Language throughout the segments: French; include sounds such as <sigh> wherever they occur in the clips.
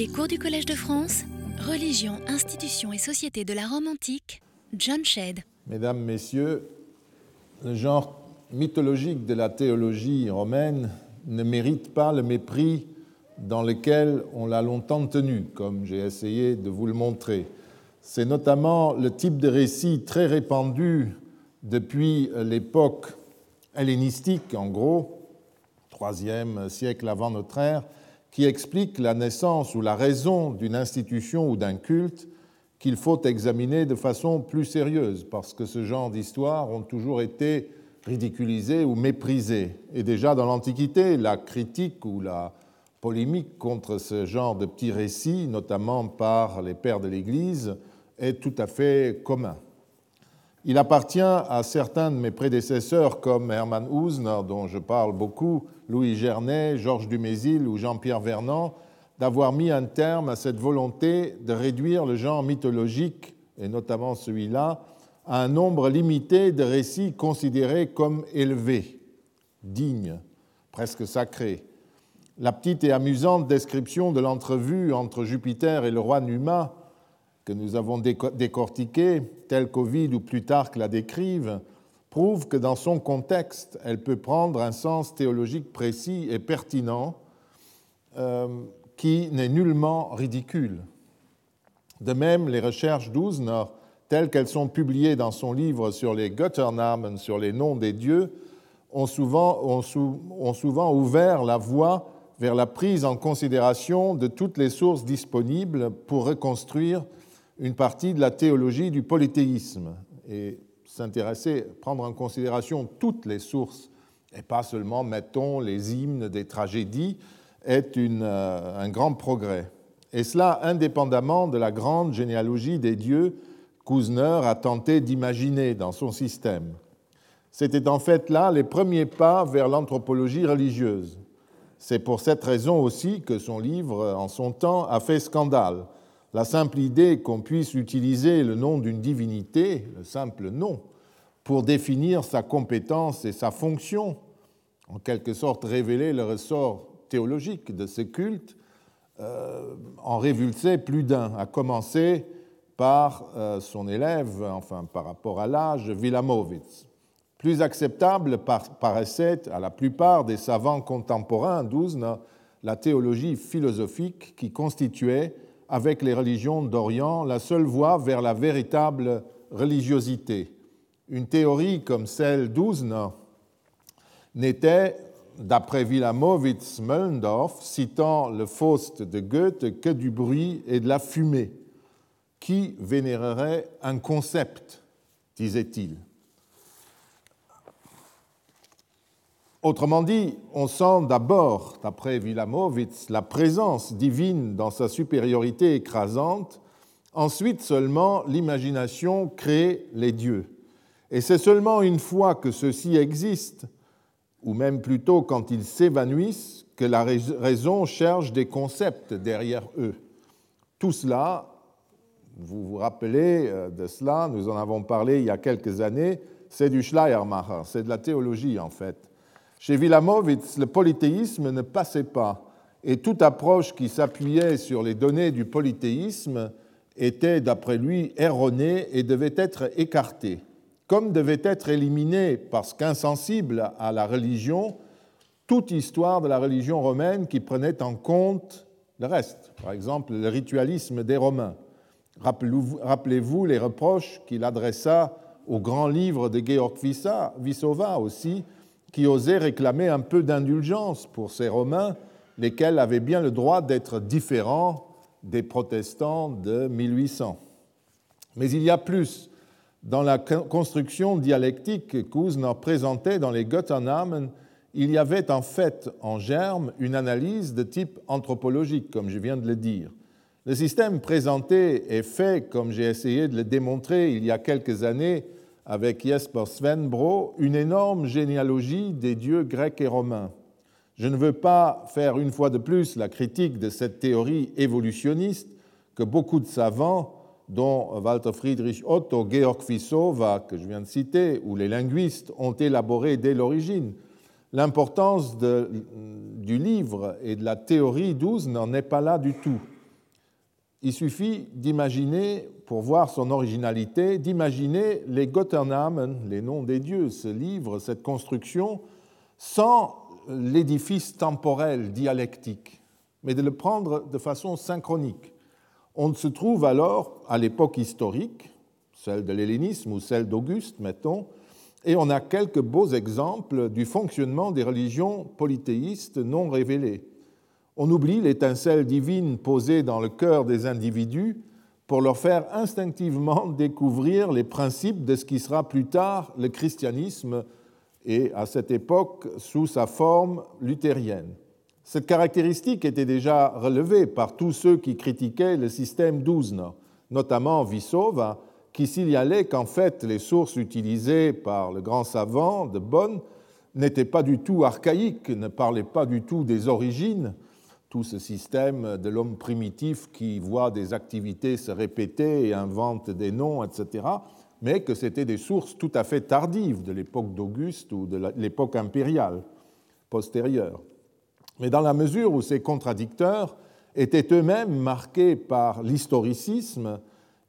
Les cours du Collège de France, Religion, institutions et société de la Rome antique, John Shedd. Mesdames, Messieurs, le genre mythologique de la théologie romaine ne mérite pas le mépris dans lequel on l'a longtemps tenu, comme j'ai essayé de vous le montrer. C'est notamment le type de récit très répandu depuis l'époque hellénistique, en gros, troisième siècle avant notre ère, qui explique la naissance ou la raison d'une institution ou d'un culte qu'il faut examiner de façon plus sérieuse, parce que ce genre d'histoires ont toujours été ridiculisées ou méprisées. Et déjà dans l'Antiquité, la critique ou la polémique contre ce genre de petits récits, notamment par les pères de l'Église, est tout à fait commun. Il appartient à certains de mes prédécesseurs comme Hermann Ousner, dont je parle beaucoup, Louis Gernet, Georges Dumézil ou Jean-Pierre Vernant, d'avoir mis un terme à cette volonté de réduire le genre mythologique, et notamment celui-là, à un nombre limité de récits considérés comme élevés, dignes, presque sacrés. La petite et amusante description de l'entrevue entre Jupiter et le roi Numa que nous avons décortiquée, telle qu'Ovide ou Plutarque la décrivent, prouve que dans son contexte, elle peut prendre un sens théologique précis et pertinent euh, qui n'est nullement ridicule. De même, les recherches d'Usner, telles qu'elles sont publiées dans son livre sur les Götternamen, sur les noms des dieux, ont souvent, ont souvent ouvert la voie vers la prise en considération de toutes les sources disponibles pour reconstruire une partie de la théologie du polythéisme et s'intéresser, prendre en considération toutes les sources et pas seulement, mettons, les hymnes des tragédies, est euh, un grand progrès. Et cela indépendamment de la grande généalogie des dieux qu'Ousner a tenté d'imaginer dans son système. C'était en fait là les premiers pas vers l'anthropologie religieuse. C'est pour cette raison aussi que son livre, en son temps, a fait scandale la simple idée qu'on puisse utiliser le nom d'une divinité, le simple nom, pour définir sa compétence et sa fonction, en quelque sorte révéler le ressort théologique de ce culte, euh, en révulsait plus d'un, à commencer par euh, son élève, enfin par rapport à l'âge, Wilamowitz. Plus acceptable paraissait à la plupart des savants contemporains d'Uzna la théologie philosophique qui constituait avec les religions d'Orient la seule voie vers la véritable religiosité. Une théorie comme celle d'Uzner n'était, d'après Wilamowitz Möllendorf, citant le Faust de Goethe, que du bruit et de la fumée. Qui vénérerait un concept, disait-il Autrement dit, on sent d'abord, d'après Wilamowitz, la présence divine dans sa supériorité écrasante, ensuite seulement l'imagination crée les dieux. Et c'est seulement une fois que ceux-ci existent, ou même plutôt quand ils s'évanouissent, que la raison cherche des concepts derrière eux. Tout cela, vous vous rappelez euh, de cela, nous en avons parlé il y a quelques années, c'est du Schleiermacher, c'est de la théologie en fait. Chez Wilamowitz, le polythéisme ne passait pas, et toute approche qui s'appuyait sur les données du polythéisme était, d'après lui, erronée et devait être écartée, comme devait être éliminée, parce qu'insensible à la religion, toute histoire de la religion romaine qui prenait en compte le reste, par exemple le ritualisme des Romains. Rappelez-vous les reproches qu'il adressa au grand livre de Georg Vissova aussi, qui osait réclamer un peu d'indulgence pour ces Romains, lesquels avaient bien le droit d'être différents des protestants de 1800. Mais il y a plus. Dans la construction dialectique qu'Ousner présentait dans les Götternamen, il y avait en fait en germe une analyse de type anthropologique, comme je viens de le dire. Le système présenté est fait, comme j'ai essayé de le démontrer il y a quelques années, avec Jesper Svenbro une énorme généalogie des dieux grecs et romains. Je ne veux pas faire une fois de plus la critique de cette théorie évolutionniste que beaucoup de savants, dont Walter Friedrich Otto, Georg Fissova, que je viens de citer, ou les linguistes, ont élaboré dès l'origine. L'importance du livre et de la théorie douze n'en est pas là du tout. Il suffit d'imaginer, pour voir son originalité, d'imaginer les Götternamen, les noms des dieux, ce livre, cette construction, sans l'édifice temporel dialectique, mais de le prendre de façon synchronique. On se trouve alors à l'époque historique, celle de l'hellénisme ou celle d'Auguste, mettons, et on a quelques beaux exemples du fonctionnement des religions polythéistes non révélées. On oublie l'étincelle divine posée dans le cœur des individus pour leur faire instinctivement <laughs> découvrir les principes de ce qui sera plus tard le christianisme et à cette époque sous sa forme luthérienne. Cette caractéristique était déjà relevée par tous ceux qui critiquaient le système d'Uzna, notamment Vissova, qui signalait qu'en fait les sources utilisées par le grand savant de Bonn n'étaient pas du tout archaïques, ne parlaient pas du tout des origines, tout ce système de l'homme primitif qui voit des activités se répéter et invente des noms, etc., mais que c'était des sources tout à fait tardives de l'époque d'Auguste ou de l'époque impériale postérieure. Mais dans la mesure où ces contradicteurs étaient eux-mêmes marqués par l'historicisme,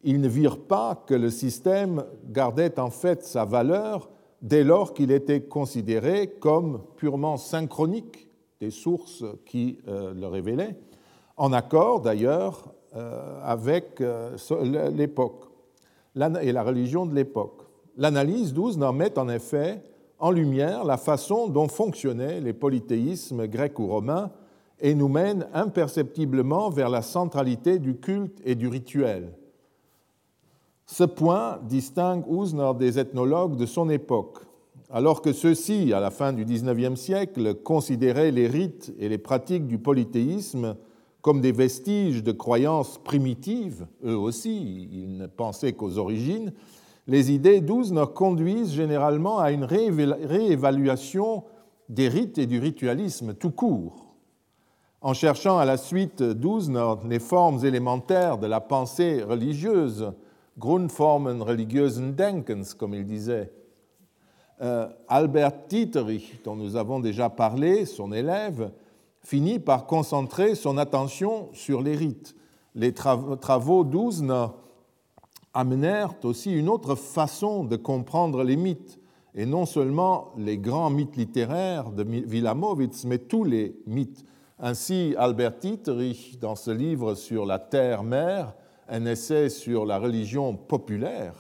ils ne virent pas que le système gardait en fait sa valeur dès lors qu'il était considéré comme purement synchronique des sources qui euh, le révélaient, en accord d'ailleurs euh, avec euh, l'époque et la religion de l'époque. L'analyse n'en met en effet en lumière la façon dont fonctionnaient les polythéismes grecs ou romains et nous mène imperceptiblement vers la centralité du culte et du rituel. Ce point distingue Usner des ethnologues de son époque. Alors que ceux-ci, à la fin du XIXe siècle, considéraient les rites et les pratiques du polythéisme comme des vestiges de croyances primitives, eux aussi, ils ne pensaient qu'aux origines, les idées d'Usner conduisent généralement à une réévaluation des rites et du ritualisme tout court. En cherchant à la suite d'Usner les formes élémentaires de la pensée religieuse, Grundformen religiösen Denkens, comme il disait, Albert Dieterich, dont nous avons déjà parlé, son élève, finit par concentrer son attention sur les rites. Les travaux d'Uzna amenèrent aussi une autre façon de comprendre les mythes, et non seulement les grands mythes littéraires de Wilamowitz, mais tous les mythes. Ainsi, Albert Dieterich, dans ce livre sur la terre-mère, un essai sur la religion populaire,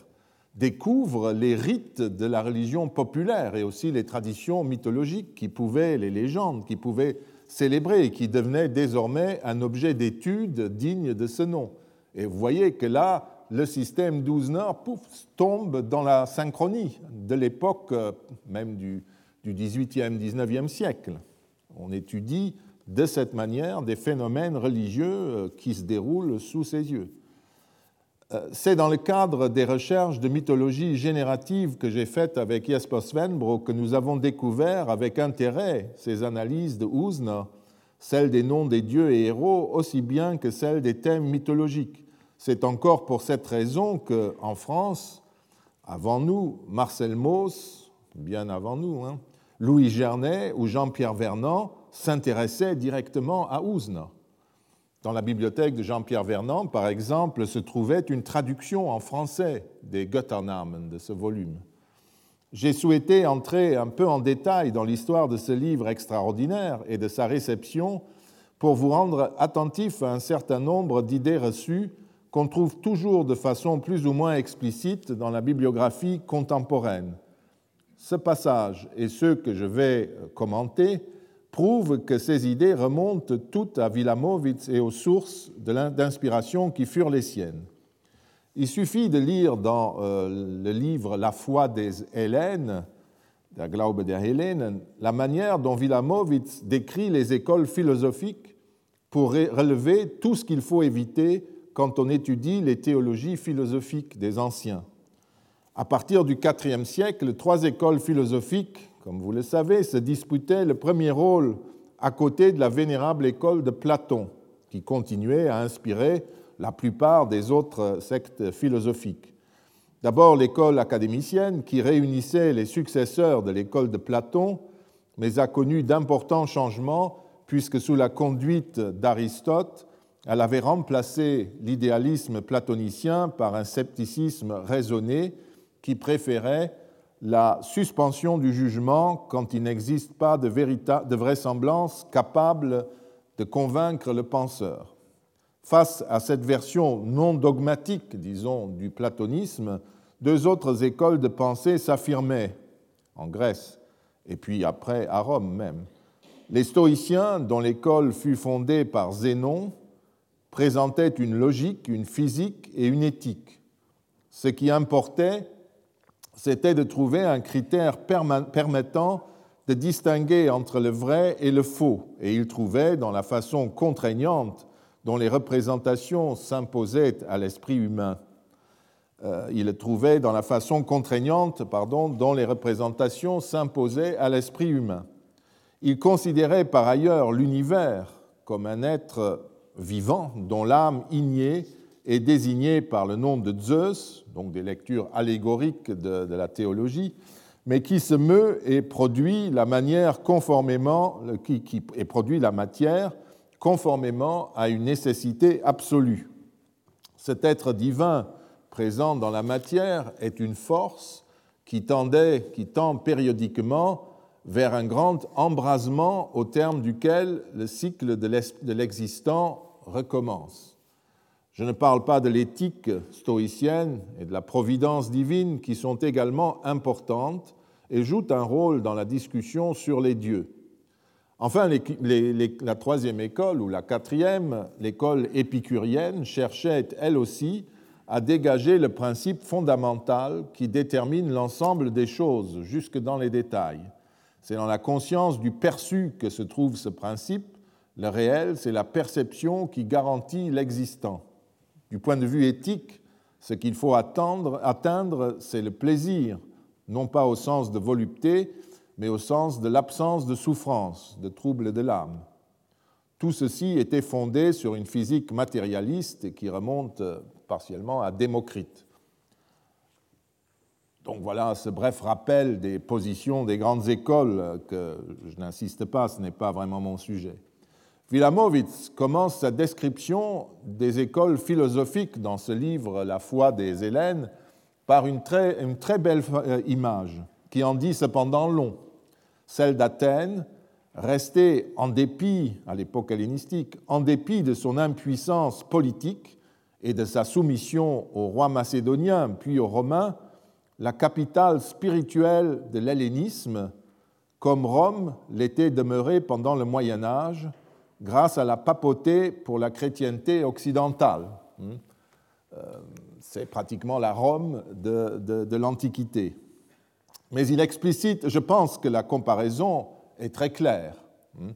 découvre les rites de la religion populaire et aussi les traditions mythologiques qui pouvaient, les légendes qui pouvaient célébrer et qui devenaient désormais un objet d'étude digne de ce nom. Et vous voyez que là, le système d'Ouzner tombe dans la synchronie de l'époque euh, même du, du 18e, 19e siècle. On étudie de cette manière des phénomènes religieux euh, qui se déroulent sous ses yeux. Euh, c'est dans le cadre des recherches de mythologie générative que j'ai faites avec Jesper Svenbro que nous avons découvert avec intérêt ces analyses de Usna, celles des noms des dieux et héros aussi bien que celles des thèmes mythologiques. C'est encore pour cette raison que, en France, avant nous, Marcel Mauss, bien avant nous, hein, Louis Gernet ou Jean-Pierre Vernant s'intéressaient directement à Usna. Dans la bibliothèque de Jean-Pierre Vernant, par exemple, se trouvait une traduction en français des Götternamen de ce volume. J'ai souhaité entrer un peu en détail dans l'histoire de ce livre extraordinaire et de sa réception pour vous rendre attentif à un certain nombre d'idées reçues qu'on trouve toujours de façon plus ou moins explicite dans la bibliographie contemporaine. Ce passage et ceux que je vais commenter prouve que ces idées remontent toutes à Wilamowitz et aux sources d'inspiration qui furent les siennes. Il suffit de lire dans euh, le livre La foi des Hélènes, la manière dont Wilamowitz décrit les écoles philosophiques pour relever tout ce qu'il faut éviter quand on étudie les théologies philosophiques des anciens. À partir du IVe siècle, trois écoles philosophiques comme vous le savez, se disputait le premier rôle à côté de la vénérable école de Platon, qui continuait à inspirer la plupart des autres sectes philosophiques. D'abord l'école académicienne, qui réunissait les successeurs de l'école de Platon, mais a connu d'importants changements, puisque sous la conduite d'Aristote, elle avait remplacé l'idéalisme platonicien par un scepticisme raisonné qui préférait la suspension du jugement quand il n'existe pas de, de vraisemblance capable de convaincre le penseur. Face à cette version non dogmatique, disons, du platonisme, deux autres écoles de pensée s'affirmaient en Grèce et puis après à Rome même. Les stoïciens, dont l'école fut fondée par Zénon, présentaient une logique, une physique et une éthique. Ce qui importait, c'était de trouver un critère permettant de distinguer entre le vrai et le faux, et ils trouvaient dans la façon contraignante dont les représentations s'imposaient à l'esprit humain. Euh, il trouvait dans la façon contraignante pardon, dont les représentations s'imposaient à l'esprit humain. Il considérait par ailleurs l'univers comme un être vivant dont l'âme ignée est désignée par le nom de Zeus, donc des lectures allégoriques de, la théologie, mais qui se meut et produit la manière conformément, qui, qui produit la matière conformément à une nécessité absolue. Cet être divin présent dans la matière est une force qui, tendait, qui tend périodiquement vers un grand embrasement au terme duquel le cycle de l'existant recommence. Je ne parle pas de l'éthique stoïcienne et de la providence divine qui sont également importantes et jouent un rôle dans la discussion sur les dieux. Enfin, la troisième école, ou la quatrième, l'école épicurienne, cherchait elle aussi à dégager le principe fondamental qui détermine l'ensemble des choses, jusque dans les détails. C'est dans la conscience du perçu que se trouve ce principe. Le réel, c'est la perception qui garantit l'existant. Du point de vue éthique, ce qu'il faut atteindre, c'est le plaisir, non pas au sens de volupté, mais au sens de l'absence de souffrance, de trouble de l'âme. Tout ceci était fondé sur une physique matérialiste qui remonte partiellement à Démocrite. Donc voilà ce bref rappel des positions des grandes écoles que je n'insiste pas, ce n'est pas vraiment mon sujet. Wilamowitz commence sa description des écoles philosophiques dans ce livre La foi des Hélènes par une très, belle euh, image qui en dit cependant long, celle d'Athènes, restée en dépit, à l'époque hellénistique, en dépit de son impuissance politique, et de sa soumission au roi macédonien puis aux Romains, la capitale spirituelle de l'hellénisme, comme Rome l'était demeurée pendant le Moyen Âge, grâce à la papauté pour la chrétienté occidentale. Hmm. Euh, c'est pratiquement la Rome de, l'Antiquité. Mais il explicite, je pense que la comparaison est très claire. Hmm.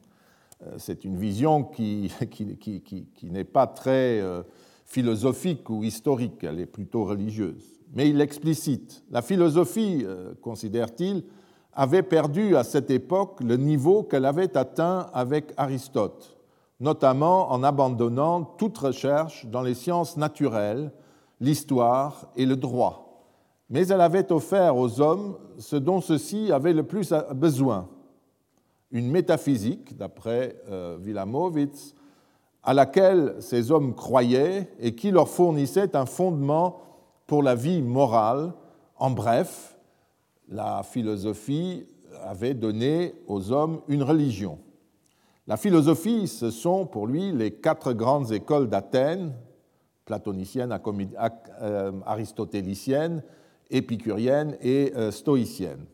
Euh, c'est une vision qui, <laughs> qui, n'est pas très euh, philosophique ou historique, elle est plutôt religieuse. Mais il l'explicite. La philosophie, considère-t-il, avait perdu à cette époque le niveau qu'elle avait atteint avec Aristote, notamment en abandonnant toute recherche dans les sciences naturelles, l'histoire et le droit. Mais elle avait offert aux hommes ce dont ceux-ci avaient le plus besoin, une métaphysique, d'après euh, à laquelle ces hommes croyaient et qui leur fournissait un fondement pour la vie morale. En bref, la philosophie avait donné aux hommes une religion. La philosophie, ce sont pour lui les quatre grandes écoles d'Athènes, platonicienne, euh, aristotélicienne, épicurienne et euh, stoïcienne.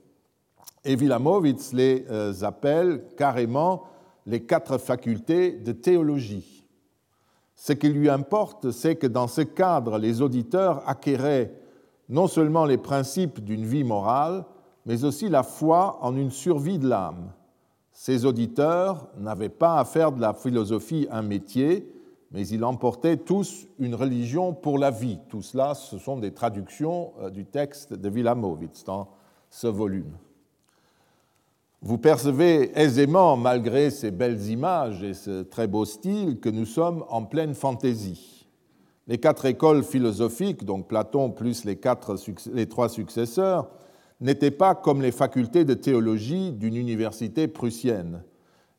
Et Wilamowitz les euh, appelle carrément les quatre facultés de théologie. Ce qui lui importe, c'est que dans ce cadre, les auditeurs acquéraient non seulement les principes d'une vie morale, mais aussi la foi en une survie de l'âme. Ces auditeurs n'avaient pas à faire de la philosophie un métier, mais ils emportaient tous une religion pour la vie. Tout cela, ce sont des traductions euh, du texte de Wilamowitz dans ce volume. Vous percevez aisément, malgré ces belles images et ce très beau style, que nous sommes en pleine fantaisie. Les quatre écoles philosophiques, donc Platon plus les trois successeurs, n'étaient pas comme les facultés de théologie d'une université prussienne.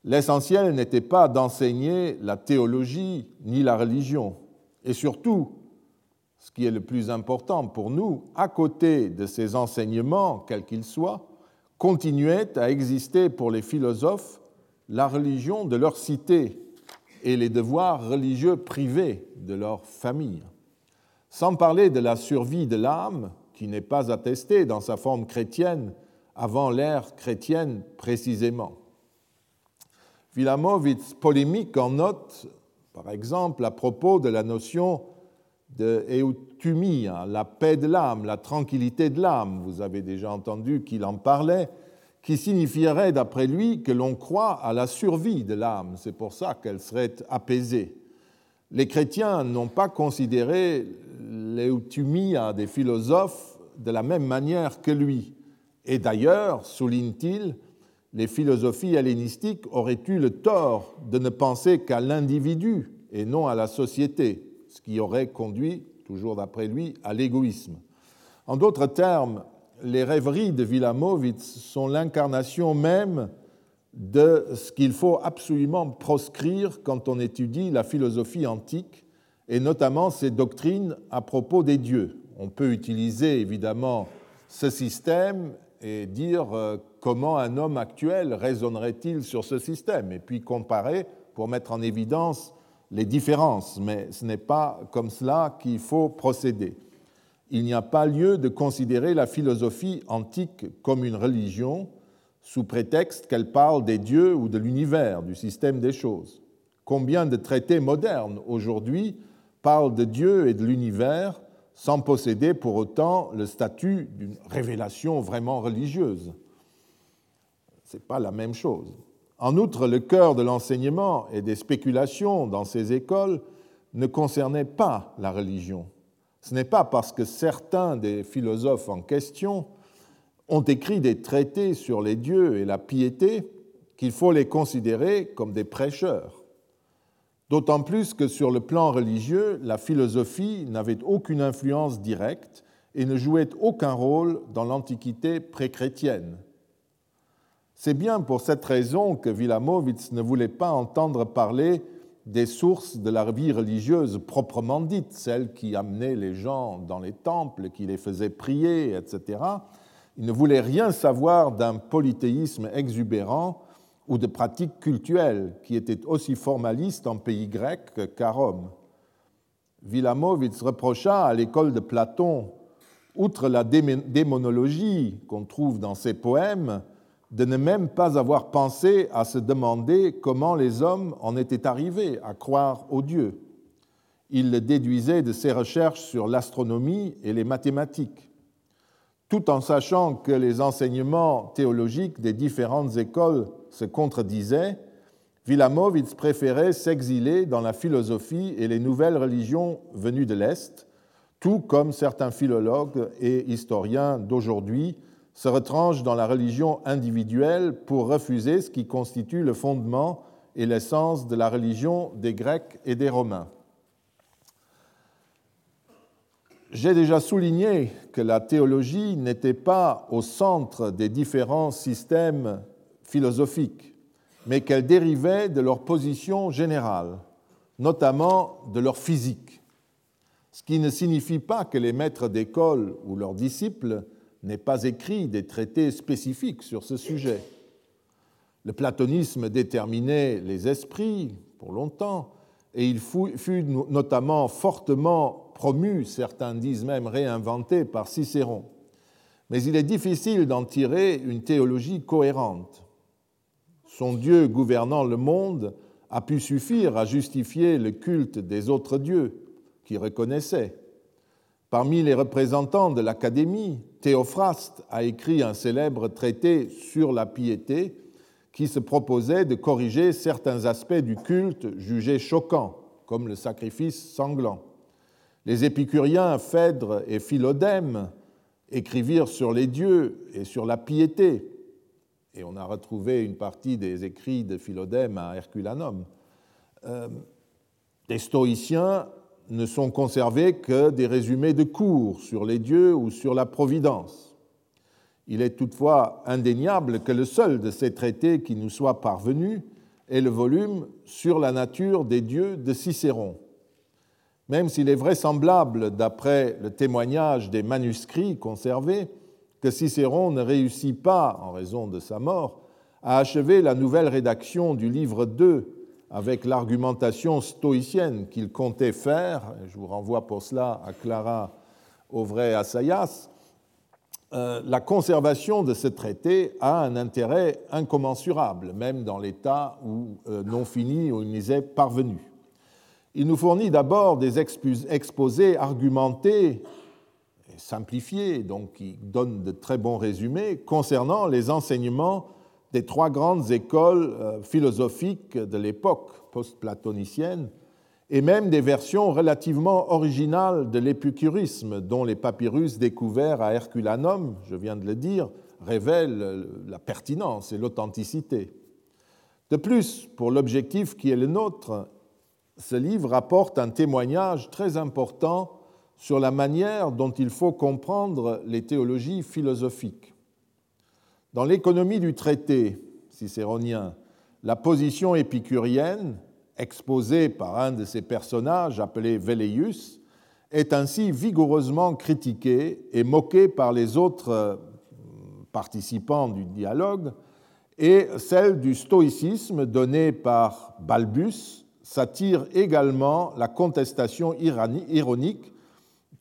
L'essentiel n'était pas d'enseigner la théologie ni la religion, et surtout, ce qui est le plus important pour nous, à côté de ces enseignements, quels qu'ils soient, continuait à exister pour les philosophes la religion de leur cité et les devoirs religieux privés de leur famille. Sans parler de la survie de l'âme, qui n'est pas attestée dans sa forme chrétienne avant l'ère chrétienne précisément. Vilamovitz polémique en note, par exemple, à propos de la notion de eutumia, la paix de l'âme, la tranquillité de l'âme. Vous avez déjà entendu qu'il en parlait, qui signifierait, d'après lui, que l'on croit à la survie de l'âme. C'est pour ça qu'elle serait apaisée. Les chrétiens n'ont pas considéré l'eutumia des philosophes de la même manière que lui. Et d'ailleurs, souligne-t-il, les philosophies hellénistiques auraient eu le tort de ne penser qu'à l'individu et non à la société, ce qui aurait conduit, toujours d'après lui, à l'égoïsme. En d'autres termes, les rêveries de Wilamowitz sont l'incarnation même de ce qu'il faut absolument proscrire quand on étudie la philosophie antique, et notamment ses doctrines à propos des dieux. On peut utiliser évidemment ce système et dire euh, comment un homme actuel raisonnerait-il sur ce système, et puis comparer pour mettre en évidence les différences, mais ce n'est pas comme cela qu'il faut procéder. Il n'y a pas lieu de considérer la philosophie antique comme une religion sous prétexte qu'elle parle des dieux ou de l'univers, du système des choses. Combien de traités modernes aujourd'hui parlent de Dieu et de l'univers sans posséder pour autant le statut d'une révélation vraiment religieuse? Ce n'est pas la même chose. En outre, le cœur de l'enseignement et des spéculations dans ces écoles ne concernait pas la religion. Ce n'est pas parce que certains des philosophes en question ont écrit des traités sur les dieux et la piété qu'il faut les considérer comme des prêcheurs. D'autant plus que sur le plan religieux, la philosophie n'avait aucune influence directe et ne jouait aucun rôle dans l'Antiquité pré-chrétienne. C'est bien pour cette raison que Wilamowitz ne voulait pas entendre parler des sources de la vie religieuse proprement dite, celles qui amenaient les gens dans les temples, qui les faisaient prier, etc. Il ne voulait rien savoir d'un polythéisme exubérant ou de pratiques cultuelles qui étaient aussi formalistes en pays grec qu'à Rome. Wilamowitz reprocha à l'école de Platon, outre la démonologie qu'on trouve dans ses poèmes, de ne même pas avoir pensé à se demander comment les hommes en étaient arrivés à croire aux dieux. Il le déduisait de ses recherches sur l'astronomie et les mathématiques, tout en sachant que les enseignements théologiques des différentes écoles se contredisaient. Wilamowitz préférait s'exiler dans la philosophie et les nouvelles religions venues de l'Est, tout comme certains philologues et historiens d'aujourd'hui se retranche dans la religion individuelle pour refuser ce qui constitue le fondement et l'essence de la religion des Grecs et des Romains. J'ai déjà souligné que la théologie n'était pas au centre des différents systèmes philosophiques, mais qu'elle dérivait de leur position générale, notamment de leur physique, ce qui ne signifie pas que les maîtres d'école ou leurs disciples n'est pas écrit des traités spécifiques sur ce sujet. Le platonisme déterminait les esprits pour longtemps, et il fut notamment fortement promu, certains disent même réinventé par Cicéron. Mais il est difficile d'en tirer une théologie cohérente. Son Dieu gouvernant le monde a pu suffire à justifier le culte des autres dieux qu'il reconnaissait. Parmi les représentants de l'Académie, Théophraste a écrit un célèbre traité sur la piété qui se proposait de corriger certains aspects du culte jugés choquants, comme le sacrifice sanglant. Les épicuriens Phèdre et Philodème écrivirent sur les dieux et sur la piété, et on a retrouvé une partie des écrits de Philodème à Herculanum. Euh, les stoïciens ne sont conservés que des résumés de cours sur les dieux ou sur la providence. Il est toutefois indéniable que le seul de ces traités qui nous soit parvenu est le volume Sur la nature des dieux de Cicéron. Même s'il est vraisemblable, d'après le témoignage des manuscrits conservés, que Cicéron ne réussit pas, en raison de sa mort, à achever la nouvelle rédaction du livre 2 avec l'argumentation stoïcienne qu'il comptait faire, je vous renvoie pour cela à Clara Auvray-Assayas, euh, la conservation de ce traité a un intérêt incommensurable, même dans l'état où euh, non fini où il nous est parvenu. Il nous fournit d'abord des exposés argumentés et simplifiés, donc qui donnent de très bons résumés, concernant les enseignements des trois grandes écoles euh, philosophiques de l'époque post-platonicienne, et même des versions relativement originales de l'épicurisme, dont les papyrus découverts à Herculanum, je viens de le dire, révèlent la pertinence et l'authenticité. De plus, pour l'objectif qui est le nôtre, ce livre apporte un témoignage très important sur la manière dont il faut comprendre les théologies philosophiques. Dans l'économie du traité cicéronien, la position épicurienne, exposée par un de ses personnages appelé Velleius, est ainsi vigoureusement critiquée et moquée par les autres euh, participants du dialogue, et celle du stoïcisme donnée par Balbus s'attire également la contestation ironique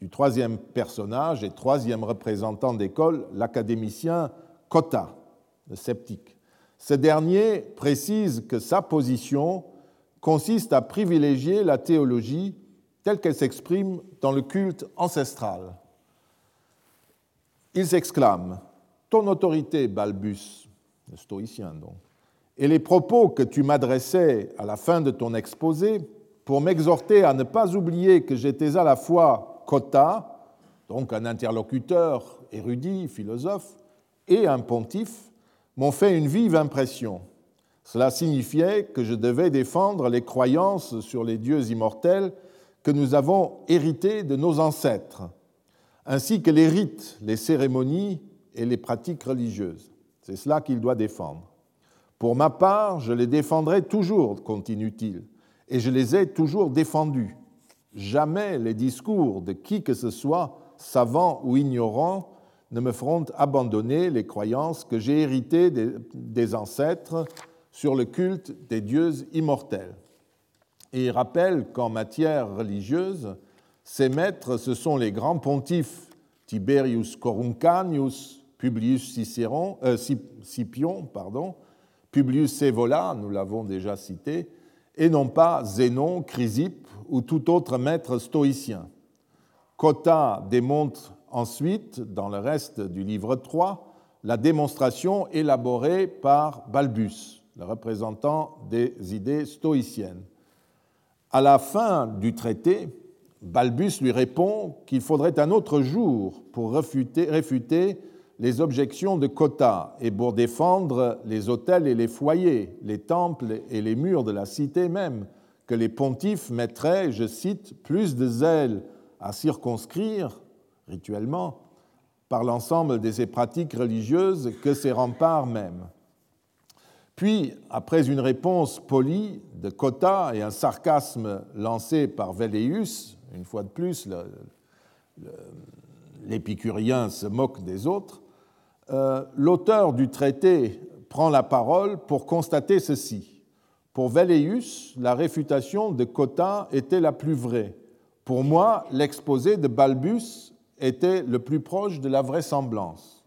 du troisième personnage et troisième représentant d'école, l'académicien Cotta, le sceptique. Ce dernier précise que sa position consiste à privilégier la théologie telle qu'elle s'exprime dans le culte ancestral. Il s'exclame Ton autorité, Balbus, le stoïcien donc, et les propos que tu m'adressais à la fin de ton exposé pour m'exhorter à ne pas oublier que j'étais à la fois Cotta, donc un interlocuteur érudit, philosophe, et un pontife m'ont fait une vive impression. Cela signifiait que je devais défendre les croyances sur les dieux immortels que nous avons hérités de nos ancêtres, ainsi que les rites, les cérémonies et les pratiques religieuses. C'est cela qu'il doit défendre. Pour ma part, je les défendrai toujours, continue-t-il, et je les ai toujours défendus. Jamais les discours de qui que ce soit, savant ou ignorant, ne me feront abandonner les croyances que j'ai héritées des ancêtres sur le culte des dieux immortels. Et il rappelle qu'en matière religieuse, ces maîtres, ce sont les grands pontifes Tiberius Coruncanius, Publius Cicéron, euh, Scipion, pardon, Publius Evola, nous l'avons déjà cité, et non pas Zénon, Chrysippe ou tout autre maître stoïcien. Cotta démontre ensuite, dans le reste du livre 3, la démonstration élaborée par Balbus, le représentant des idées stoïciennes. À la fin du traité, Balbus lui répond qu'il faudrait un autre jour pour réfuter, réfuter, les objections de Cotta et pour défendre les hôtels et les foyers, les temples et les murs de la cité même, que les pontifes mettraient, je cite, plus de zèle à circonscrire rituellement par l'ensemble de ces pratiques religieuses que ses remparts même. Puis, après une réponse polie de Cotta et un sarcasme lancé par Velleius, une fois de plus, l'épicurien se moque des autres, euh, l'auteur du traité prend la parole pour constater ceci. Pour Velleius, la réfutation de Cotta était la plus vraie. Pour moi, l'exposé de Balbus était le plus proche de la vraisemblance.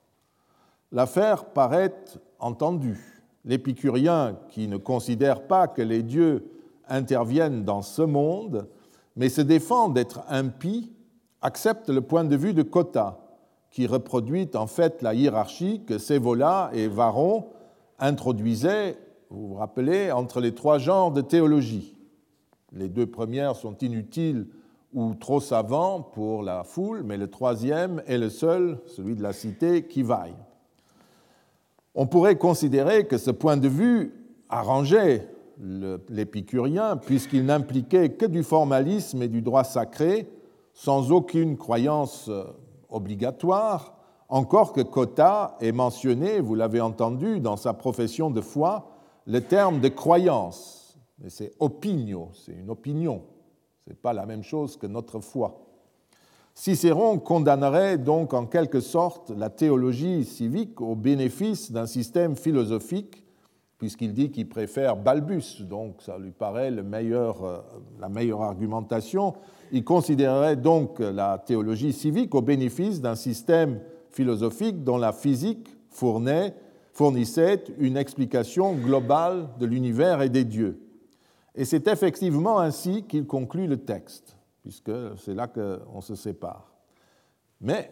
L'affaire paraît entendue. L'épicurien, qui ne considère pas que les dieux interviennent dans ce monde, mais se défend d'être impie, accepte le point de vue de Cotta, qui reproduit en fait la hiérarchie que Sévola et Varon introduisaient, vous vous rappelez, entre les trois genres de théologie. Les deux premières sont inutiles ou trop savant pour la foule, mais le troisième est le seul, celui de la cité, qui vaille. On pourrait considérer que ce point de vue arrangeait l'épicurien, puisqu'il n'impliquait que du formalisme et du droit sacré, sans aucune croyance obligatoire, encore que Cotta ait mentionné, vous l'avez entendu, dans sa profession de foi, le terme de croyance, mais c'est opinio, c'est une opinion, ce n'est pas la même chose que notre foi. Cicéron condamnerait donc en quelque sorte la théologie civique au bénéfice d'un système philosophique, puisqu'il dit qu'il préfère Balbus, donc ça lui paraît le meilleur, euh, la meilleure argumentation. Il considérerait donc la théologie civique au bénéfice d'un système philosophique dont la physique fournissait une explication globale de l'univers et des dieux. Et c'est effectivement ainsi qu'il conclut le texte puisque c'est là qu'on se sépare. Mais,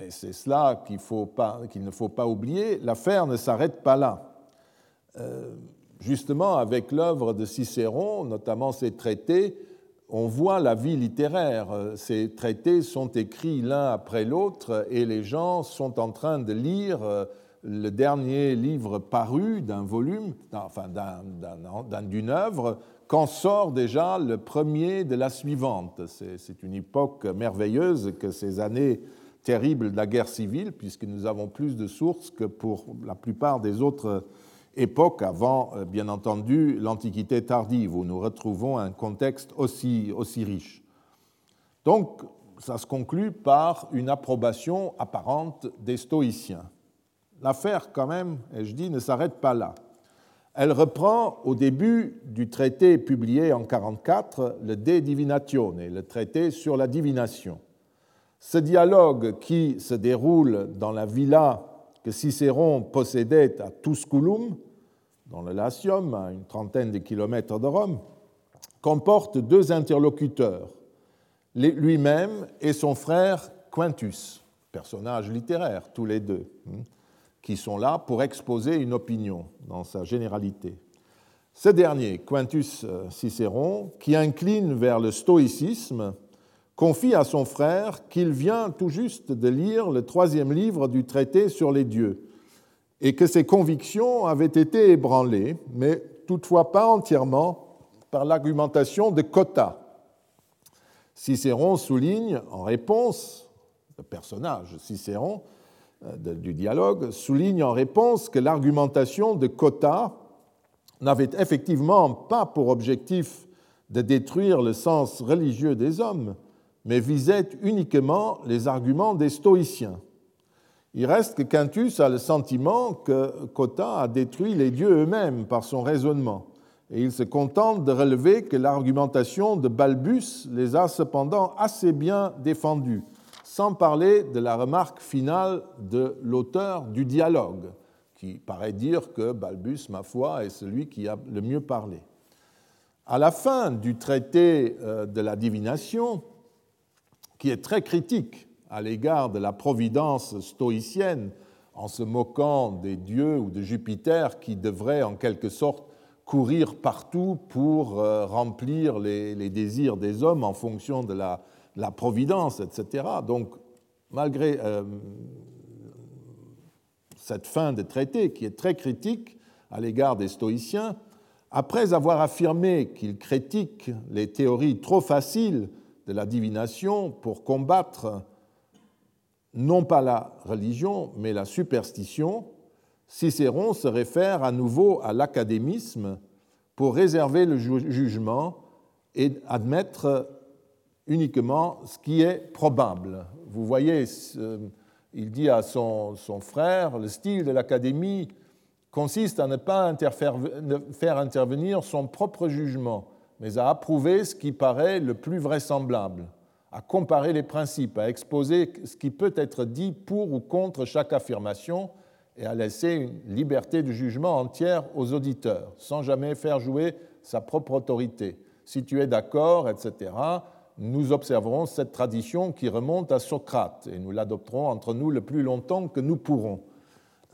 et c'est cela qu'il ne faut pas oublier, l'affaire ne s'arrête pas là. Euh, justement, avec l'œuvre de Cicéron, notamment ses traités, on voit la vie littéraire. Ces traités sont écrits l'un après l'autre et les gens sont en train de lire euh, le dernier livre paru d'un volume, enfin d'une œuvre, qu'en sort déjà le premier de la suivante. C'est une époque merveilleuse que ces années terribles de la guerre civile, puisque nous avons plus de sources que pour la plupart des autres époques avant, euh, bien entendu, l'Antiquité tardive, où nous retrouvons un contexte aussi, aussi riche. Donc, ça se conclut par une approbation apparente des stoïciens. L'affaire, quand même, et je dis, ne s'arrête pas là. Elle reprend au début du traité publié en 1944, le De Divinatione, le traité sur la divination. Ce dialogue qui se déroule dans la villa que Cicéron possédait à Tusculum, dans le Latium, à une trentaine de kilomètres de Rome, comporte deux interlocuteurs, lui-même et son frère Quintus, personnage littéraire tous les deux. Hein qui sont là pour exposer une opinion dans sa généralité. Ce dernier, Quintus euh, Cicéron, qui incline vers le stoïcisme, confie à son frère qu'il vient tout juste de lire le troisième livre du traité sur les dieux et que ses convictions avaient été ébranlées, mais toutefois pas entièrement par l'argumentation de Cotta. Cicéron souligne en réponse, le personnage Cicéron, euh, du dialogue souligne en réponse que l'argumentation de Cotta n'avait effectivement pas pour objectif de détruire le sens religieux des hommes, mais visait uniquement les arguments des stoïciens. Il reste que Quintus a le sentiment que Cotta a détruit les dieux eux-mêmes par son raisonnement, et il se contente de relever que l'argumentation de Balbus les a cependant assez bien défendus sans parler de la remarque finale de l'auteur du dialogue, qui paraît dire que Balbus, ma foi, est celui qui a le mieux parlé. À la fin du traité euh, de la divination, qui est très critique à l'égard de la providence stoïcienne, en se moquant des dieux ou de Jupiter qui devraient en quelque sorte courir partout pour euh, remplir les, désirs des hommes en fonction de la providence, etc. Donc, malgré euh, cette fin de traité qui est très critique à l'égard des stoïciens, après avoir affirmé qu'ils critiquent les théories trop faciles de la divination pour combattre non pas la religion, mais la superstition, Cicéron se réfère à nouveau à l'académisme pour réserver le jugement et admettre uniquement ce qui est probable. Vous voyez, il dit à son, frère, le style de l'Académie consiste à ne pas faire intervenir son propre jugement, mais à approuver ce qui paraît le plus vraisemblable, à comparer les principes, à exposer ce qui peut être dit pour ou contre chaque affirmation et à laisser une liberté de jugement entière aux auditeurs, sans jamais faire jouer sa propre autorité. Si tu es d'accord, etc., nous observerons cette tradition qui remonte à Socrate et nous l'adopterons entre nous le plus longtemps que nous pourrons.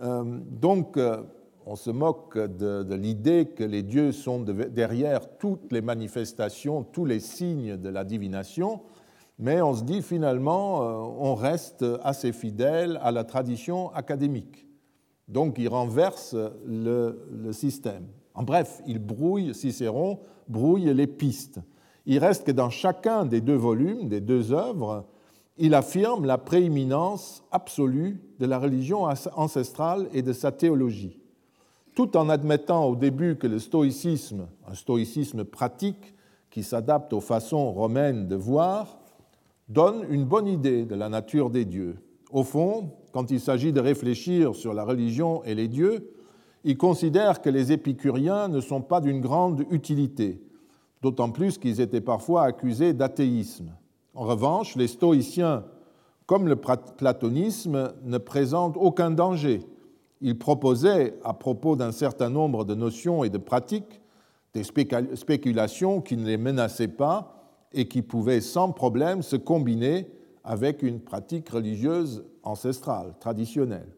Euh, donc, euh, on se moque de, l'idée que les dieux sont derrière toutes les manifestations, tous les signes de la divination, mais on se dit finalement, euh, on reste assez fidèle à la tradition académique. Donc, il renverse le, le système. En bref, il brouille, Cicéron brouille les pistes. Il reste que dans chacun des deux volumes, des deux œuvres, il affirme la prééminence absolue de la religion ancestrale et de sa théologie. Tout en admettant au début que le stoïcisme, un stoïcisme pratique qui s'adapte aux façons romaines de voir, donne une bonne idée de la nature des dieux. Au fond, quand il s'agit de réfléchir sur la religion et les dieux, il considère que les épicuriens ne sont pas d'une grande utilité, d'autant plus qu'ils étaient parfois accusés d'athéisme. En revanche, les stoïciens, comme le platonisme, ne présentent aucun danger. Ils proposaient, à propos d'un certain nombre de notions et de pratiques, des spéculations qui ne les menaçaient pas et qui pouvaient sans problème se combiner avec une pratique religieuse ancestrale, traditionnelle.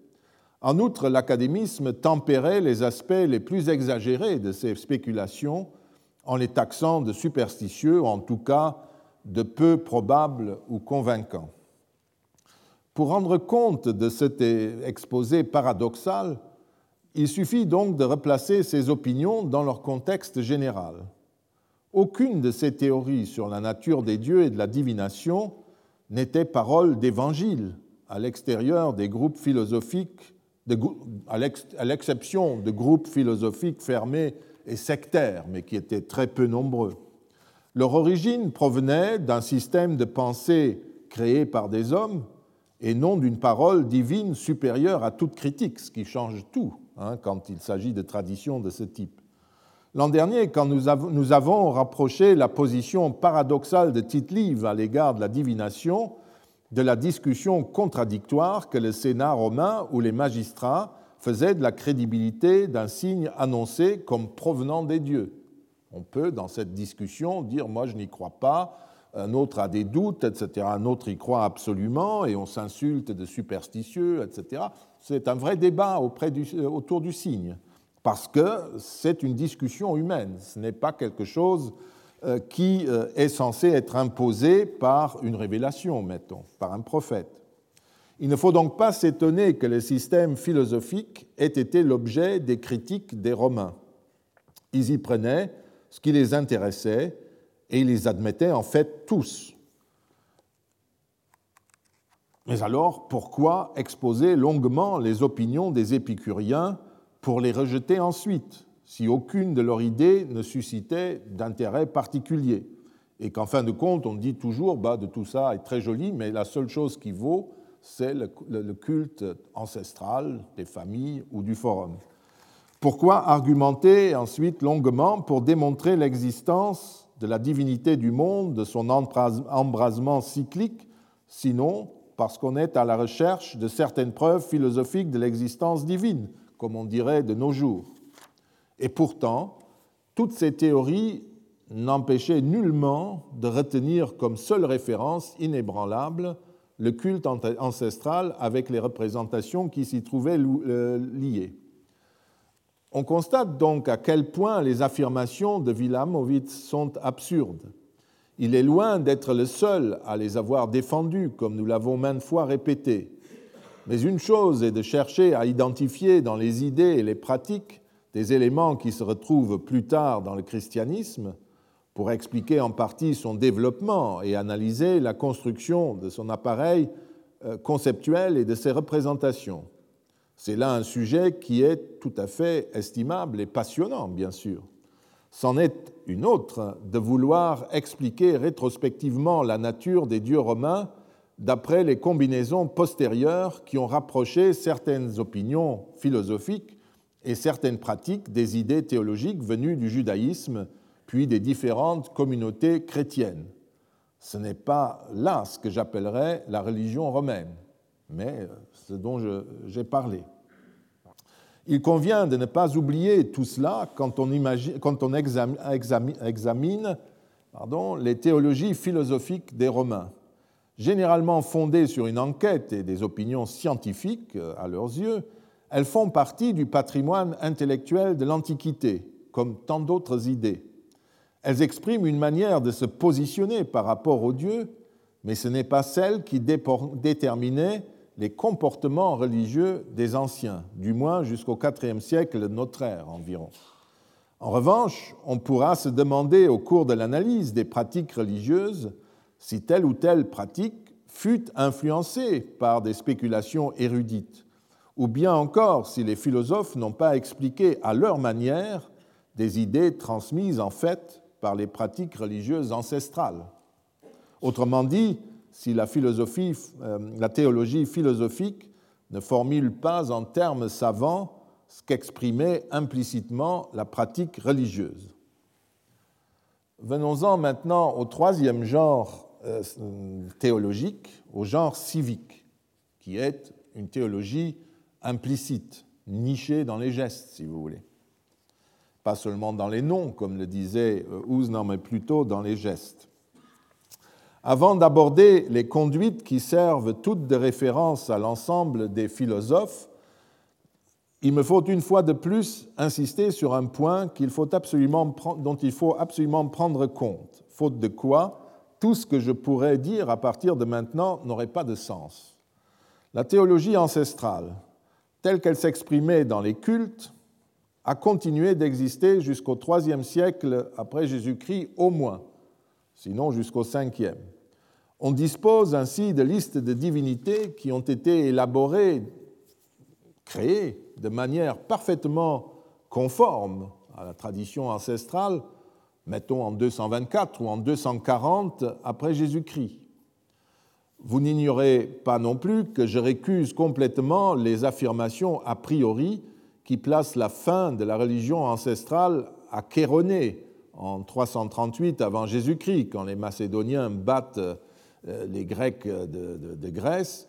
En outre, l'académisme tempérait les aspects les plus exagérés de ces spéculations en les taxant de superstitieux, en tout cas de peu probables ou convaincants. Pour rendre compte de cet exposé paradoxal, il suffit donc de replacer ces opinions dans leur contexte général. Aucune de ces théories sur la nature des dieux et de la divination n'était parole d'évangile, à l'extérieur des groupes philosophiques, à l'exception de groupes philosophiques fermés et sectaires, mais qui étaient très peu nombreux. Leur origine provenait d'un système de pensée créé par des hommes et non d'une parole divine supérieure à toute critique, ce qui change tout hein, quand il s'agit de traditions de ce type. L'an dernier, quand nous avons rapproché la position paradoxale de Tite-Live à l'égard de la divination de la discussion contradictoire que le Sénat romain ou les magistrats faisaient de la crédibilité d'un signe annoncé comme provenant des dieux. On peut, dans cette discussion, dire Moi, je n'y crois pas, un autre a des doutes, etc. Un autre y croit absolument, et on s'insulte de superstitieux, etc. C'est un vrai débat euh, autour du signe, parce que c'est une discussion humaine, ce n'est pas quelque chose euh, qui euh, est censé être imposé par une révélation, mettons, par un prophète. Il ne faut donc pas s'étonner que le système philosophique ait été l'objet des critiques des Romains. Ils y prenaient ce qui les intéressait et les admettaient en fait tous. Mais alors, pourquoi exposer longuement les opinions des épicuriens pour les rejeter ensuite si aucune de leurs idées ne suscitait d'intérêt particulier? Et qu'en fin de compte, on dit toujours, bah, de tout ça est très joli, mais la seule chose qui vaut, c'est le culte ancestral des familles ou du forum. Pourquoi argumenter ensuite longuement pour démontrer l'existence de la divinité du monde, de son embrasement cyclique, sinon parce qu'on est à la recherche de certaines preuves philosophiques de l'existence divine, comme on dirait de nos jours et pourtant, toutes ces théories n'empêchaient nullement de retenir comme seule référence inébranlable le culte ancestral avec les représentations qui s'y trouvaient euh, liées. On constate donc à quel point les affirmations de Wilamowitz sont absurdes. Il est loin d'être le seul à les avoir défendues, comme nous l'avons maintes fois répété. Mais une chose est de chercher à identifier dans les idées et les pratiques des éléments qui se retrouvent plus tard dans le christianisme pour expliquer en partie son développement et analyser la construction de son appareil euh, conceptuel et de ses représentations. C'est là un sujet qui est tout à fait estimable et passionnant, bien sûr. C'en est une autre de vouloir expliquer rétrospectivement la nature des dieux romains d'après les combinaisons postérieures qui ont rapproché certaines opinions philosophiques et certaines pratiques des idées théologiques venues du judaïsme, puis des différentes communautés chrétiennes. Ce n'est pas là ce que j'appellerais la religion romaine, mais ce dont j'ai parlé. Il convient de ne pas oublier tout cela quand on, examine, les théologies philosophiques des Romains, généralement fondées sur une enquête et des opinions scientifiques à leurs yeux, elles font partie du patrimoine intellectuel de l'Antiquité, comme tant d'autres idées. Elles expriment une manière de se positionner par rapport aux dieux, mais ce n'est pas celle qui déterminait les comportements religieux des anciens, du moins jusqu'au IVe siècle de notre ère environ. En revanche, on pourra se demander au cours de l'analyse des pratiques religieuses si telle ou telle pratique fut influencée par des spéculations érudites ou bien encore si les philosophes n'ont pas expliqué à leur manière des idées transmises en fait par les pratiques religieuses ancestrales. Autrement dit, si la, philosophie, euh, la théologie philosophique ne formule pas en termes savants ce qu'exprimait implicitement la pratique religieuse. Venons-en maintenant au troisième genre euh, théologique, au genre civique, qui est une théologie implicite, nichée dans les gestes, si vous voulez. Pas seulement dans les noms, comme le disait Ouznan, mais plutôt dans les gestes. Avant d'aborder les conduites qui servent toutes de référence à l'ensemble des philosophes, il me faut une fois de plus insister sur un point faut absolument, dont il faut absolument prendre compte, faute de quoi tout ce que je pourrais dire à partir de maintenant n'aurait pas de sens. La théologie ancestrale, telle qu'elle s'exprimait dans les cultes, a continué d'exister jusqu'au IIIe siècle après Jésus-Christ au moins, sinon jusqu'au 5e. On dispose ainsi de listes de divinités qui ont été élaborées, créées de manière parfaitement conforme à la tradition ancestrale, mettons en 224 ou en 240 après Jésus-Christ. Vous n'ignorez pas non plus que je récuse complètement les affirmations a priori qui placent la fin de la religion ancestrale à Chéronée en 338 avant Jésus-Christ, quand les Macédoniens battent les Grecs de, Grèce,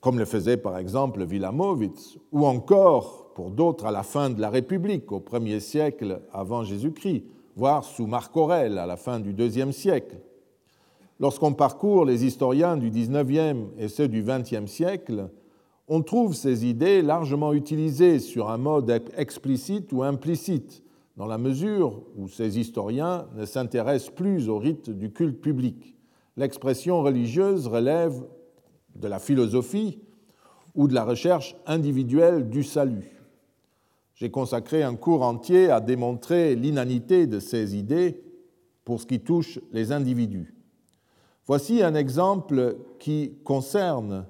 comme le faisait par exemple Vilamovitz, ou encore, pour d'autres, à la fin de la République, au 1er siècle avant Jésus-Christ, voire sous Marc Aurèle, à la fin du IIe siècle. Lorsqu'on parcourt les historiens du XIXe et ceux du XXe siècle, on trouve ces idées largement utilisées sur un mode explicite ou implicite, dans la mesure où ces historiens ne s'intéressent plus au rite du culte public l'expression religieuse relève de la philosophie ou de la recherche individuelle du salut. J'ai consacré un cours entier à démontrer l'inanité de ces idées pour ce qui touche les individus. Voici un exemple qui concerne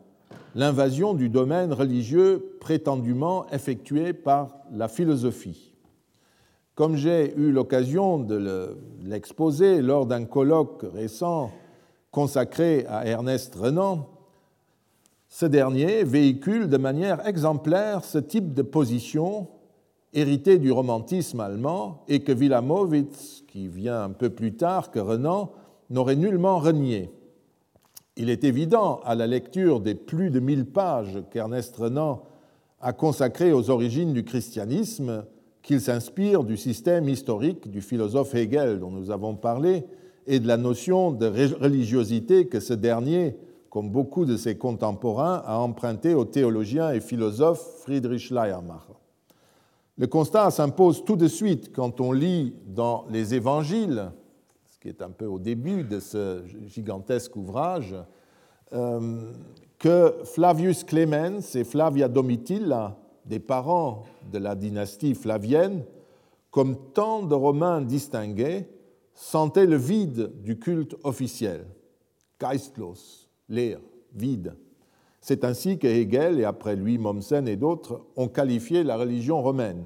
l'invasion du domaine religieux prétendument effectuée par la philosophie. Comme j'ai eu l'occasion de l'exposer lors d'un colloque récent consacré à Ernest Renan, ce dernier véhicule de manière exemplaire ce type de position hérité du romantisme allemand et que Wilamowitz, qui vient un peu plus tard que Renan, n'aurait nullement renié. Il est évident, à la lecture des plus de mille pages qu'Ernest Renan a consacrées aux origines du christianisme, qu'il s'inspire du système historique du philosophe Hegel dont nous avons parlé et de la notion de religiosité que ce dernier, comme beaucoup de ses contemporains, a emprunté au théologien et philosophe Friedrich Schleiermacher. Le constat s'impose tout de suite quand on lit dans les évangiles, ce qui est un peu au début de ce gigantesque ouvrage, euh, que Flavius Clemens et Flavia Domitilla, des parents de la dynastie flavienne, comme tant de Romains distingués, sentait le vide du culte officiel. Geistlos, l'air, vide. C'est ainsi que Hegel et après lui Mommsen et d'autres ont qualifié la religion romaine.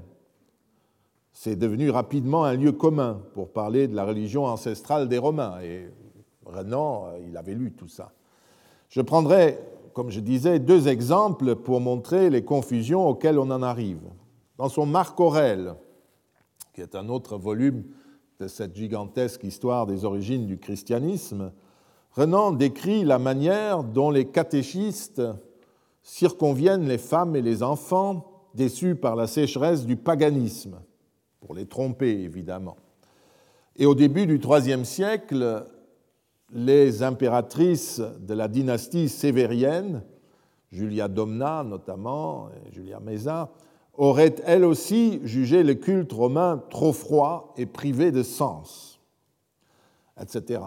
C'est devenu rapidement un lieu commun pour parler de la religion ancestrale des Romains et Renan, il avait lu tout ça. Je prendrai, comme je disais, deux exemples pour montrer les confusions auxquelles on en arrive. Dans son Marc Aurèle, qui est un autre volume de cette gigantesque histoire des origines du christianisme, Renan décrit la manière dont les catéchistes circonviennent les femmes et les enfants déçus par la sécheresse du paganisme, pour les tromper évidemment. Et au début du IIIe siècle, les impératrices de la dynastie sévérienne, Julia Domna notamment, Julia Mesa, aurait elle aussi jugé le culte romain trop froid et privé de sens, etc.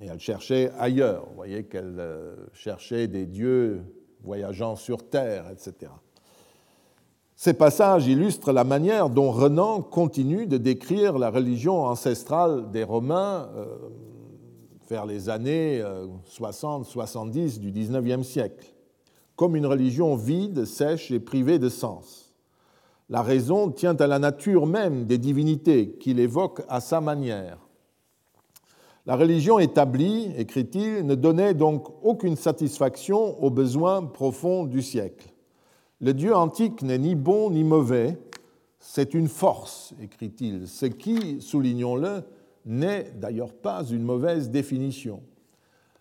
Et elle cherchait ailleurs, vous voyez qu'elle euh, cherchait des dieux voyageant sur terre, etc. Ces passages illustrent la manière dont Renan continue de décrire la religion ancestrale des Romains euh, vers les années 60-70 euh, du XIXe siècle comme une religion vide, sèche et privée de sens. La raison tient à la nature même des divinités qu'il évoque à sa manière. La religion établie, écrit-il, ne donnait donc aucune satisfaction aux besoins profonds du siècle. Le Dieu antique n'est ni bon ni mauvais, c'est une force, écrit-il, ce qui, soulignons-le, n'est d'ailleurs pas une mauvaise définition.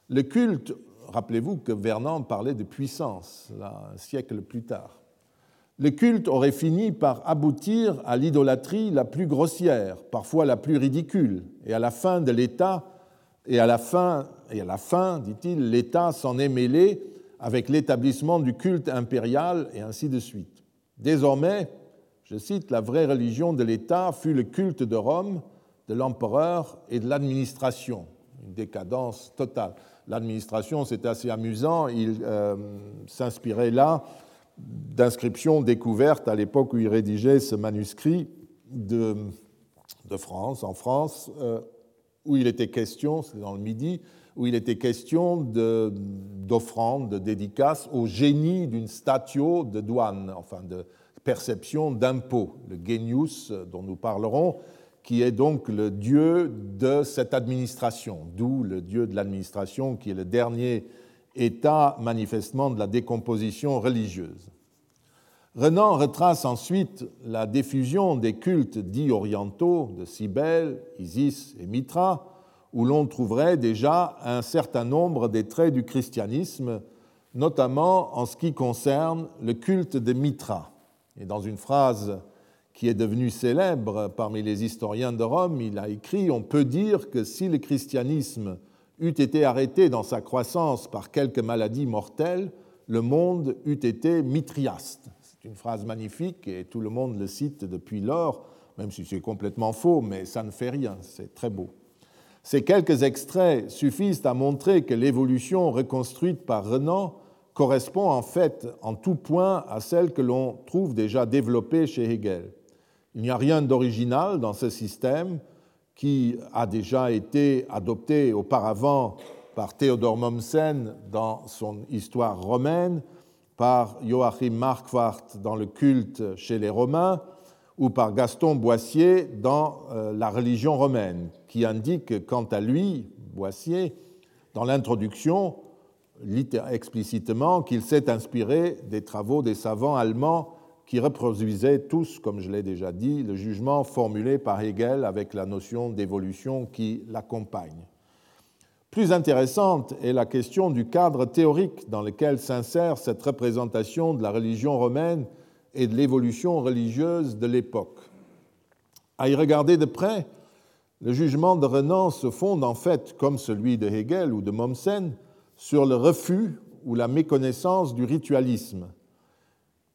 Le culte, rappelez-vous que Vernon parlait de puissance, un siècle plus tard. Le culte aurait fini par aboutir à l'idolâtrie la plus grossière, parfois la plus ridicule, et à la fin de l'État, et à la fin, et à la fin, dit-il, l'État s'en est mêlé avec l'établissement du culte impérial et ainsi de suite. Désormais, je cite, la vraie religion de l'État fut le culte de Rome, de l'empereur et de l'administration. Une décadence totale. L'administration, c'est assez amusant, il euh, s'inspirait là d'inscriptions découvertes à l'époque où il rédigeait ce manuscrit de, de France, en France, euh, où il était question, c'est dans le Midi, où il était question d'offrandes, de, de dédicaces au génie d'une statue de douane, enfin de perception d'impôt, le genius dont nous parlerons, qui est donc le dieu de cette administration, d'où le dieu de l'administration qui est le dernier état manifestement de la décomposition religieuse. Renan retrace ensuite la diffusion des cultes dits orientaux de Cybèle, Isis et Mitra, où l'on trouverait déjà un certain nombre des traits du christianisme, notamment en ce qui concerne le culte de Mitra. Et dans une phrase qui est devenue célèbre parmi les historiens de Rome, il a écrit On peut dire que si le christianisme eût été arrêté dans sa croissance par quelque maladie mortelle, le monde eût été mitriaste. C'est une phrase magnifique et tout le monde le cite depuis lors, même si c'est complètement faux, mais ça ne fait rien, c'est très beau. Ces quelques extraits suffisent à montrer que l'évolution reconstruite par Renan correspond en fait en tout point à celle que l'on trouve déjà développée chez Hegel. Il n'y a rien d'original dans ce système qui a déjà été adopté auparavant par Théodore Mommsen dans son Histoire romaine, par Joachim Marquardt dans le culte chez les Romains, ou par Gaston Boissier dans euh, La religion romaine, qui indique quant à lui, Boissier, dans l'introduction, explicitement qu'il s'est inspiré des travaux des savants allemands qui reproduisaient tous, comme je l'ai déjà dit, le jugement formulé par Hegel avec la notion d'évolution qui l'accompagne. Plus intéressante est la question du cadre théorique dans lequel s'insère cette représentation de la religion romaine et de l'évolution religieuse de l'époque. À y regarder de près, le jugement de Renan se fonde en fait, comme celui de Hegel ou de Mommsen, sur le refus ou la méconnaissance du ritualisme.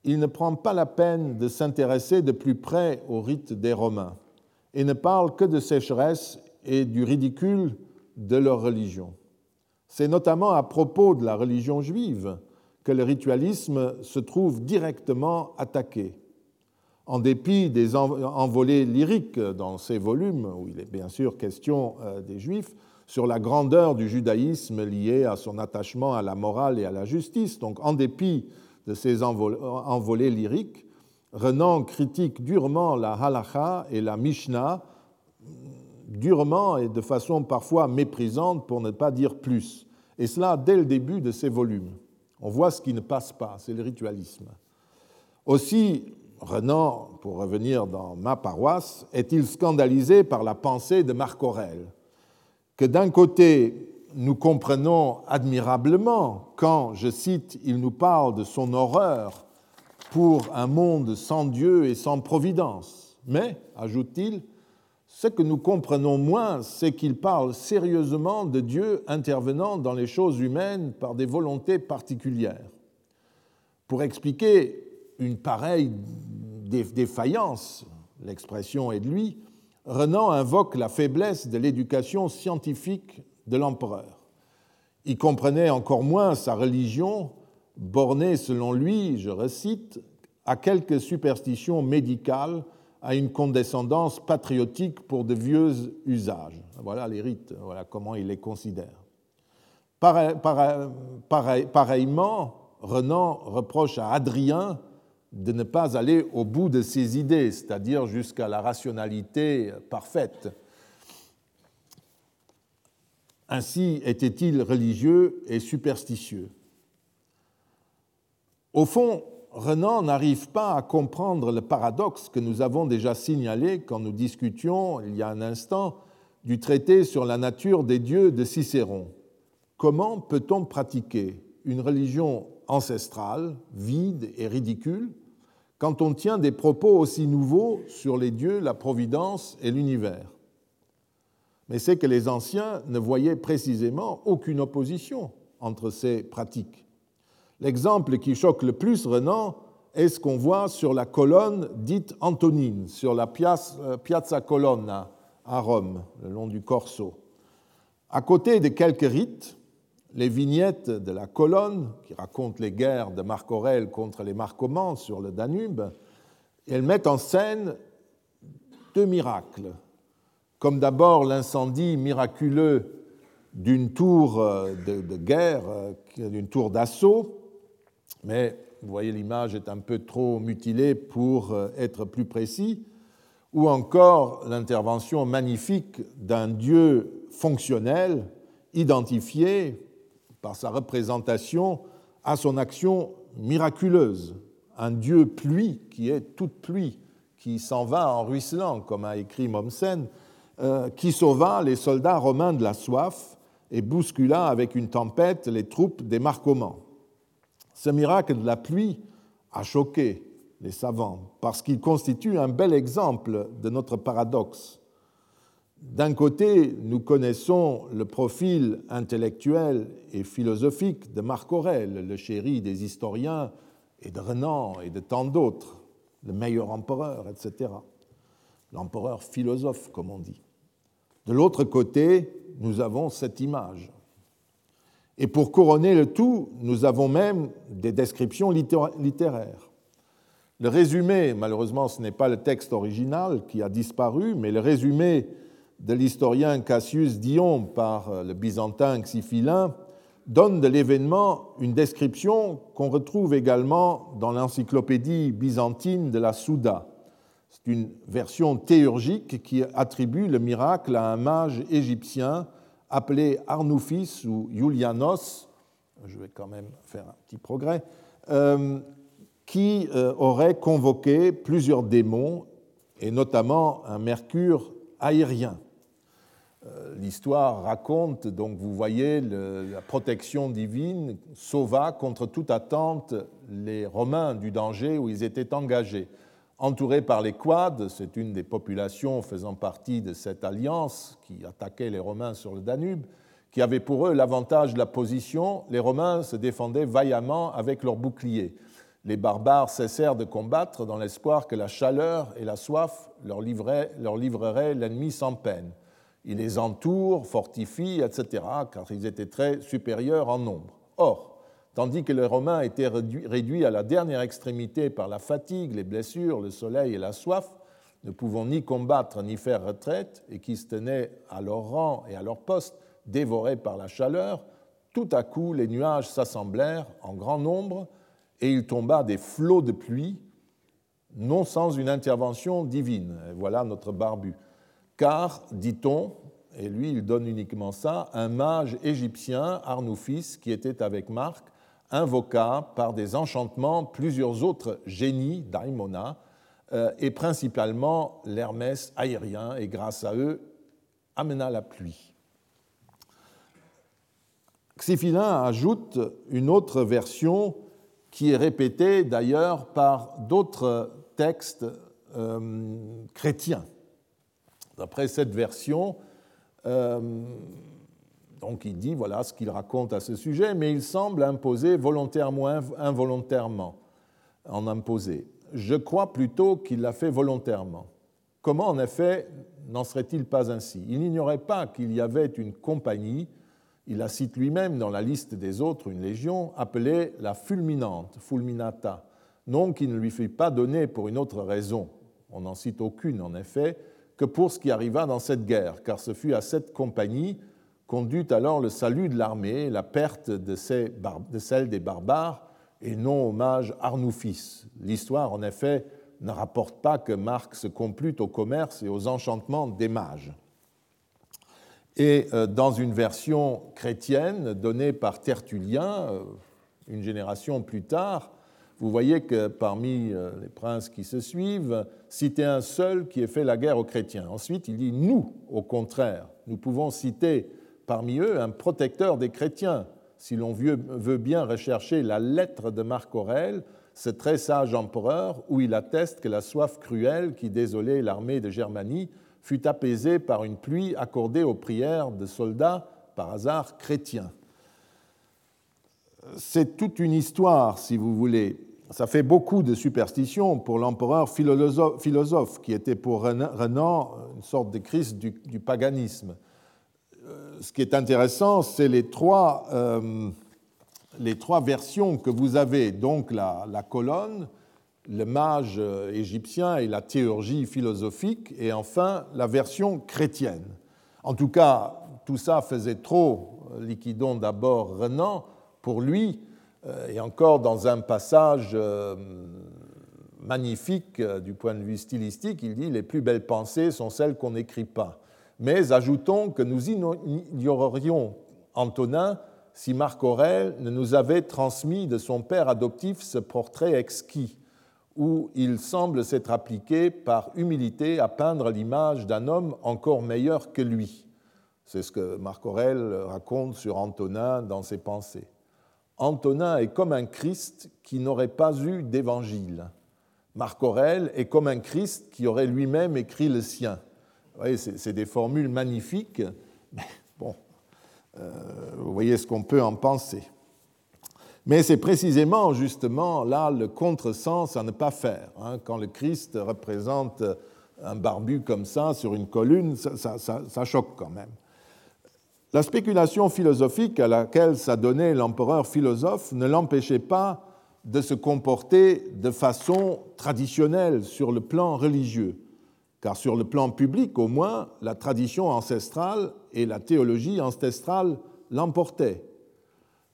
Il ne prend pas la peine de s'intéresser de plus près au rite des Romains et ne parle que de sécheresse et du ridicule de leur religion. C'est notamment à propos de la religion juive que le ritualisme se trouve directement attaqué. En dépit des envolées lyriques dans ces volumes, où il est bien sûr question euh, des Juifs, sur la grandeur du judaïsme lié à son attachement à la morale et à la justice. Donc, en dépit de ces envolées lyriques, Renan critique durement la halacha et la mishnah, durement et de façon parfois méprisante, pour ne pas dire plus. Et cela dès le début de ses volumes. On voit ce qui ne passe pas, c'est le ritualisme. Aussi, Renan, pour revenir dans ma paroisse, est-il scandalisé par la pensée de Marc Aurèle que d'un côté, nous comprenons admirablement quand, je cite, il nous parle de son horreur pour un monde sans Dieu et sans providence. Mais, ajoute-t-il, ce que nous comprenons moins, c'est qu'il parle sérieusement de Dieu intervenant dans les choses humaines par des volontés particulières. Pour expliquer une pareille défaillance, l'expression est de lui, Renan invoque la faiblesse de l'éducation scientifique de l'empereur. Il comprenait encore moins sa religion, bornée selon lui, je recite, à quelques superstitions médicales, à une condescendance patriotique pour de vieux usages. Voilà les rites, voilà comment il les considère. pareillement, Renan reproche à Adrien de ne pas aller au bout de ses idées, c'est-à-dire jusqu'à la rationalité parfaite. Ainsi était-il religieux et superstitieux. Au fond, Renan n'arrive pas à comprendre le paradoxe que nous avons déjà signalé quand nous discutions il y a un instant du traité sur la nature des dieux de Cicéron. Comment peut-on pratiquer une religion ancestrale, vide et ridicule, quand on tient des propos aussi nouveaux sur les dieux, la providence et l'univers? Mais c'est que les anciens ne voyaient précisément aucune opposition entre ces pratiques. L'exemple qui choque le plus Renan est ce qu'on voit sur la colonne dite Antonine, sur la euh, Piazza Colonna à Rome, le long du Corso. À côté de quelques rites, les vignettes de la colonne, qui racontent les guerres de Marc Aurèle contre les Marcomannes sur le Danube, elles mettent en scène deux miracles, comme d'abord l'incendie miraculeux d'une tour euh, de, guerre, euh, d'une tour d'assaut, mais vous voyez l'image est un peu trop mutilée pour euh, être plus précis, ou encore l'intervention magnifique d'un dieu fonctionnel identifié par sa représentation à son action miraculeuse, un dieu pluie qui est toute pluie, qui s'en va en ruisselant, comme a écrit Mommsen, qui sauva les soldats romains de la soif et bouscula avec une tempête les troupes des Marcomans. Ce miracle de la pluie a choqué les savants parce qu'il constitue un bel exemple de notre paradoxe. D'un côté, nous connaissons le profil intellectuel et philosophique de Marc Aurèle, le chéri des historiens et de Renan et de tant d'autres, le meilleur empereur, etc. L'empereur philosophe, comme on dit. De l'autre côté, nous avons cette image. Et pour couronner le tout, nous avons même des descriptions littéraires. Le résumé, malheureusement ce n'est pas le texte original qui a disparu, mais le résumé de l'historien Cassius Dion par le byzantin Xiphilin donne de l'événement une description qu'on retrouve également dans l'encyclopédie byzantine de la Souda. C'est une version théurgique qui attribue le miracle à un mage égyptien appelé Arnoufis ou Julianos, je vais quand même faire un petit progrès, euh, qui euh, aurait convoqué plusieurs démons, et notamment un mercure aérien. Euh, l'histoire raconte, donc vous voyez, la protection divine sauva contre toute attente les Romains du danger où ils étaient engagés. Entourés par les Quads, c'est une des populations faisant partie de cette alliance qui attaquait les Romains sur le Danube, qui avait pour eux l'avantage de la position, les Romains se défendaient vaillamment avec leurs boucliers. Les barbares cessèrent de combattre dans l'espoir que la chaleur et la soif leur, leur livreraient l'ennemi sans peine. Ils les entourent, fortifient, etc., car ils étaient très supérieurs en nombre. Or, tandis que les Romains étaient réduits à la dernière extrémité par la fatigue, les blessures, le soleil et la soif, ne pouvant ni combattre ni faire retraite, et qui se tenaient à leur rang et à leur poste, dévorés par la chaleur, tout à coup les nuages s'assemblèrent en grand nombre, et il tomba des flots de pluie, non sans une intervention divine. voilà notre barbu car, dit-on, et lui il donne uniquement ça, un mage égyptien, Arnoufis, qui était avec Marc, invoqua par des enchantements plusieurs autres génies, daimona, euh, et principalement l'Hermès aérien, et grâce à eux amena la pluie. Xiphilin ajoute une autre version qui est répétée d'ailleurs par d'autres textes euh, chrétiens. D'après cette version, euh, donc il dit voilà ce qu'il raconte à ce sujet, mais il semble imposer volontairement involontairement, en imposer. Je crois plutôt qu'il l'a fait volontairement. Comment en effet n'en serait-il pas ainsi? Il n'ignorait pas qu'il y avait une compagnie, il la cite lui-même dans la liste des autres, une légion, appelée la fulminante, fulminata, nom qui ne lui fut pas donné pour une autre raison. On n'en cite aucune en effet, que pour ce qui arriva dans cette guerre, car ce fut à cette compagnie qu'on dut alors le salut de l'armée, la perte de, celle des barbares et non au mage Arnoufis. L'histoire, en effet, ne rapporte pas que Marc se complute au commerce et aux enchantements des mages. Et euh, dans une version chrétienne donnée par Tertullien, euh, une génération plus tard, vous voyez que parmi euh, les princes qui se suivent, citez un seul qui ait fait la guerre aux chrétiens. Ensuite, il dit nous, au contraire, nous pouvons citer parmi eux un protecteur des chrétiens. Si l'on veut bien rechercher la lettre de Marc Aurèle, ce très sage empereur, où il atteste que la soif cruelle qui désolait l'armée de Germanie fut apaisée par une pluie accordée aux prières de soldats par hasard chrétiens c'est toute une histoire, si vous voulez. Ça fait beaucoup de superstitions pour l'empereur philosophe, qui était pour Renan une sorte de Christ du, paganisme. Ce qui est intéressant, c'est les trois, euh, les trois versions que vous avez, donc la, la, colonne, le mage égyptien et la théurgie philosophique, et enfin la version chrétienne. En tout cas, tout ça faisait trop, liquidons d'abord Renan, pour lui, euh, et encore dans un passage euh, magnifique du point de vue stylistique, il dit Les plus belles pensées sont celles qu'on n'écrit pas. Mais ajoutons que nous ignorerions Antonin si Marc Aurèle ne nous avait transmis de son père adoptif ce portrait exquis, où il semble s'être appliqué par humilité à peindre l'image d'un homme encore meilleur que lui. C'est ce que Marc Aurèle raconte sur Antonin dans ses pensées. Antonin est comme un Christ qui n'aurait pas eu d'évangile. Marc Aurèle est comme un Christ qui aurait lui-même écrit le sien. C'est des formules magnifiques, mais bon, euh, vous voyez ce qu'on peut en penser. Mais c'est précisément, justement, là le contresens à ne pas faire. Hein. Quand le Christ représente un barbu comme ça sur une colline, ça choque quand même. La spéculation philosophique à laquelle s'adonnait l'empereur philosophe ne l'empêchait pas de se comporter de façon traditionnelle sur le plan religieux, car sur le plan public au moins, la tradition ancestrale et la théologie ancestrale l'emportaient.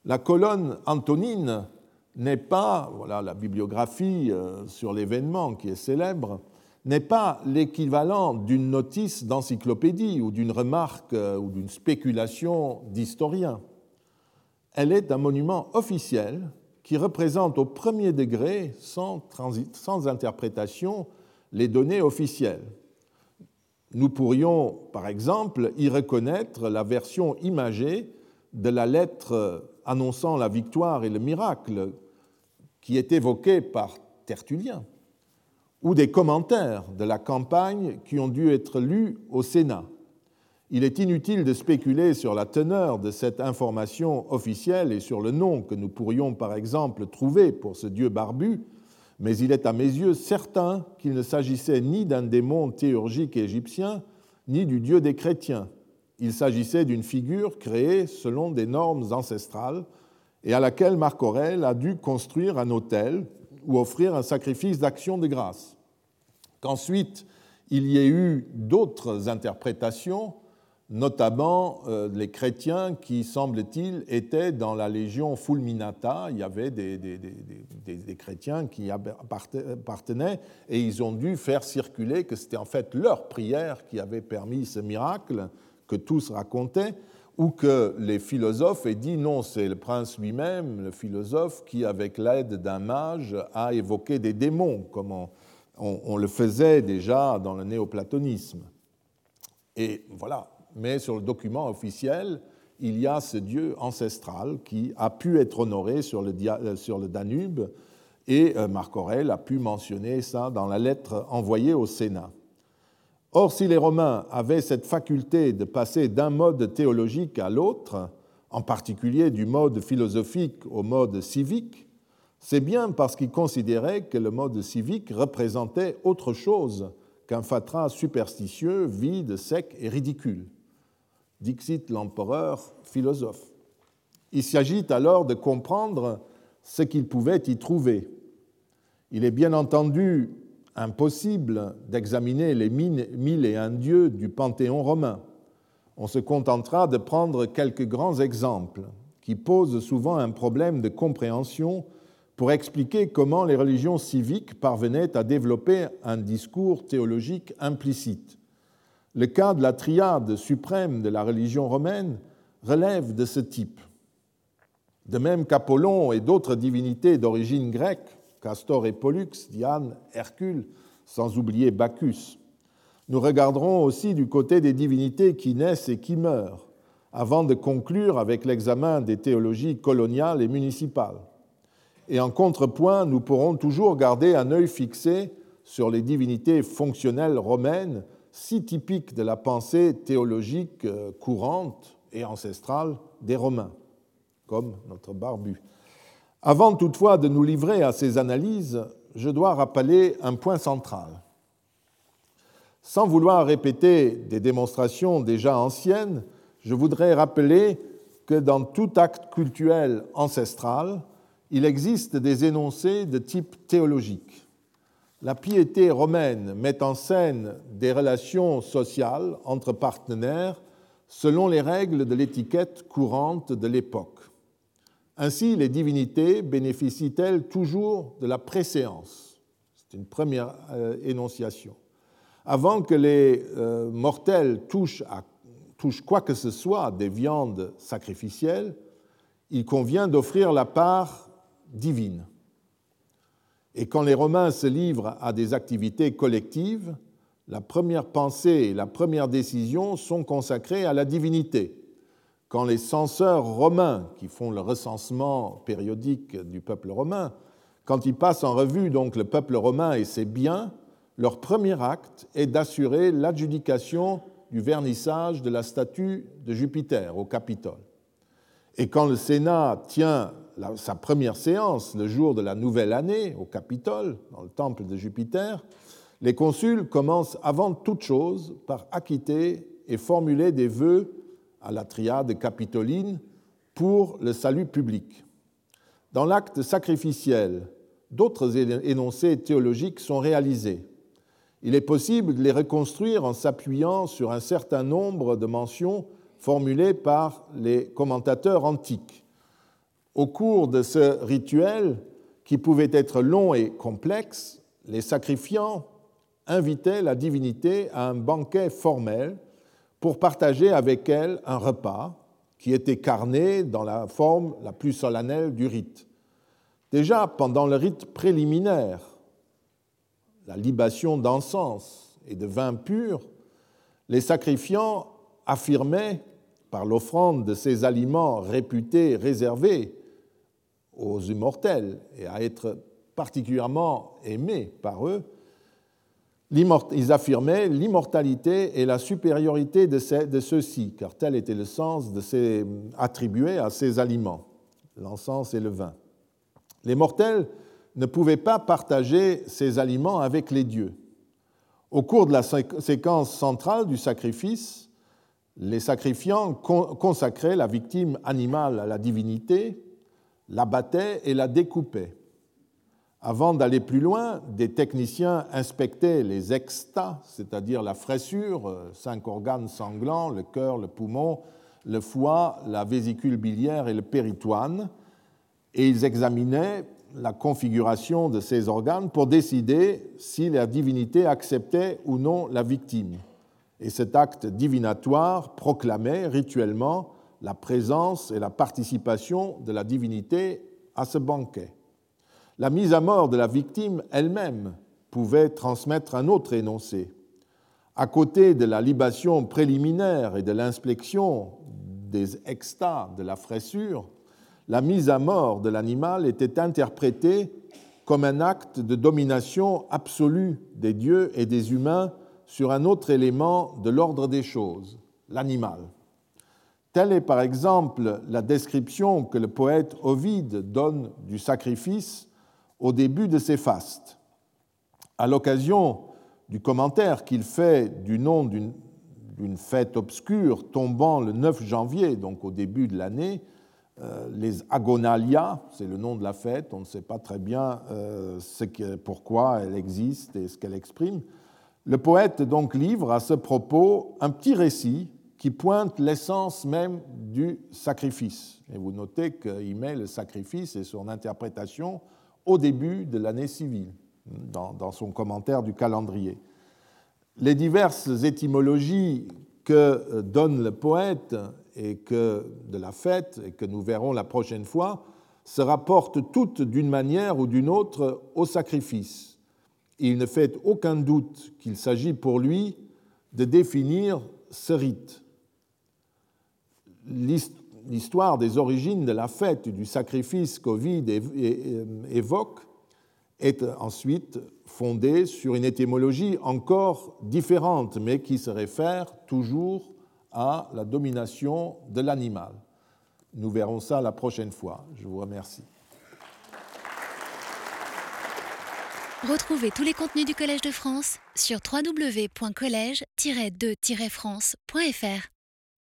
La colonne antonine n'est pas, voilà la bibliographie euh, sur l'événement qui est célèbre, n'est pas l'équivalent d'une notice d'encyclopédie ou d'une remarque euh, ou d'une spéculation d'historien. Elle est un monument officiel qui représente au premier degré, sans, sans interprétation, les données officielles. Nous pourrions, par exemple, y reconnaître la version imagée de la lettre annonçant la victoire et le miracle qui est évoquée par Tertullien ou des commentaires de la campagne qui ont dû être lus au Sénat. Il est inutile de spéculer sur la teneur de cette information officielle et sur le nom que nous pourrions par exemple trouver pour ce dieu barbu, mais il est à mes yeux certain qu'il ne s'agissait ni d'un démon théurgique égyptien, ni du dieu des chrétiens. Il s'agissait d'une figure créée selon des normes ancestrales et à laquelle Marc Aurèle a dû construire un autel ou offrir un sacrifice d'action de grâce. Qu'ensuite, il y ait eu d'autres interprétations, notamment euh, les chrétiens qui, semble-t-il, étaient dans la légion fulminata. Il y avait des, chrétiens qui appartenaient et ils ont dû faire circuler que c'était en fait leur prière qui avait permis ce miracle que tous racontaient ou que les philosophes aient dit non, c'est le prince lui-même, le philosophe, qui, avec l'aide d'un mage, a évoqué des démons, comme on, le faisait déjà dans le néoplatonisme. Et voilà. Mais sur le document officiel, il y a ce dieu ancestral qui a pu être honoré sur le, euh, Danube, et euh, Marc Aurèle a pu mentionner ça dans la lettre envoyée au Sénat. Or, si les Romains avaient cette faculté de passer d'un mode théologique à l'autre, en particulier du mode philosophique au mode civique, c'est bien parce qu'ils considéraient que le mode civique représentait autre chose qu'un fatras superstitieux, vide, sec et ridicule. Dixit l'empereur philosophe. Il s'agit alors de comprendre ce qu'il pouvait y trouver. Il est bien entendu impossible d'examiner les mille et un dieux du panthéon romain. On se contentera de prendre quelques grands exemples qui posent souvent un problème de compréhension pour expliquer comment les religions civiques parvenaient à développer un discours théologique implicite. Le cas de la triade suprême de la religion romaine relève de ce type. De même qu'Apollon et d'autres divinités d'origine grecque, Castor et Pollux, Diane, Hercule, sans oublier Bacchus. Nous regarderons aussi du côté des divinités qui naissent et qui meurent, avant de conclure avec l'examen des théologies coloniales et municipales. Et en contrepoint, nous pourrons toujours garder un œil fixé sur les divinités fonctionnelles romaines, si typiques de la pensée théologique euh, courante et ancestrale des Romains, comme notre barbu. Avant toutefois de nous livrer à ces analyses, je dois rappeler un point central. Sans vouloir répéter des démonstrations déjà anciennes, je voudrais rappeler que dans tout acte cultuel ancestral, il existe des énoncés de type théologique. La piété romaine met en scène des relations sociales entre partenaires selon les règles de l'étiquette courante de l'époque. Ainsi, les divinités bénéficient-elles toujours de la préséance? C'est une première euh, énonciation. Avant que les euh, mortels touchent, à, touchent quoi que ce soit des viandes sacrificielles, il convient d'offrir la part divine. Et quand les Romains se livrent à des activités collectives, la première pensée et la première décision sont consacrées à la divinité. Quand les censeurs romains, qui font le recensement périodique du peuple romain, quand ils passent en revue donc le peuple romain et ses biens, leur premier acte est d'assurer l'adjudication du vernissage de la statue de Jupiter au Capitole. Et quand le Sénat tient sa première séance le jour de la nouvelle année au Capitole, dans le temple de Jupiter, les consuls commencent avant toute chose par acquitter et formuler des vœux à la triade capitoline pour le salut public. Dans l'acte sacrificiel, d'autres énoncés théologiques sont réalisés. Il est possible de les reconstruire en s'appuyant sur un certain nombre de mentions formulées par les commentateurs antiques. Au cours de ce rituel, qui pouvait être long et complexe, les sacrifiants invitaient la divinité à un banquet formel pour partager avec elle un repas qui était carné dans la forme la plus solennelle du rite. Déjà pendant le rite préliminaire, la libation d'encens et de vin pur, les sacrifiants affirmaient, par l'offrande de ces aliments réputés réservés aux immortels et à être particulièrement aimés par eux, ils affirmaient l'immortalité et la supériorité de ceux-ci, car tel était le sens de ces, attribué à ces aliments, l'encens et le vin. Les mortels ne pouvaient pas partager ces aliments avec les dieux. Au cours de la séquence centrale du sacrifice, les sacrifiants consacraient la victime animale à la divinité, l'abattaient et la découpaient. Avant d'aller plus loin, des techniciens inspectaient les extas, c'est-à-dire la fraissure, euh, cinq organes sanglants, le cœur, le poumon, le foie, la vésicule biliaire et le péritoine, et ils examinaient la configuration de ces organes pour décider si la divinité acceptait ou non la victime. Et cet acte divinatoire proclamait rituellement la présence et la participation de la divinité à ce banquet la mise à mort de la victime elle-même pouvait transmettre un autre énoncé. À côté de la libation préliminaire et de l'inspection des extas de la fraissure, la mise à mort de l'animal était interprétée comme un acte de domination absolue des dieux et des humains sur un autre élément de l'ordre des choses, l'animal. Telle est par exemple la description que le poète Ovide donne du sacrifice au début de ses fastes. À l'occasion du commentaire qu'il fait du nom d'une fête obscure tombant le 9 janvier, donc au début de l'année, euh, les Agonalia, c'est le nom de la fête, on ne sait pas très bien euh, pourquoi elle existe et ce qu'elle exprime. Le poète donc livre à ce propos un petit récit qui pointe l'essence même du sacrifice. Et vous notez qu'il met le sacrifice et son interprétation au début de l'année civile, dans, son commentaire du calendrier. Les diverses étymologies que donne le poète et que de la fête, et que nous verrons la prochaine fois, se rapportent toutes d'une manière ou d'une autre au sacrifice. Il ne fait aucun doute qu'il s'agit pour lui de définir ce rite. L'histoire des origines de la fête du sacrifice qu'Ovide évoque est ensuite fondée sur une étymologie encore différente, mais qui se réfère toujours à la domination de l'animal. Nous verrons ça la prochaine fois. Je vous remercie. Retrouvez tous les contenus du Collège de France sur www.colège-2-france.fr.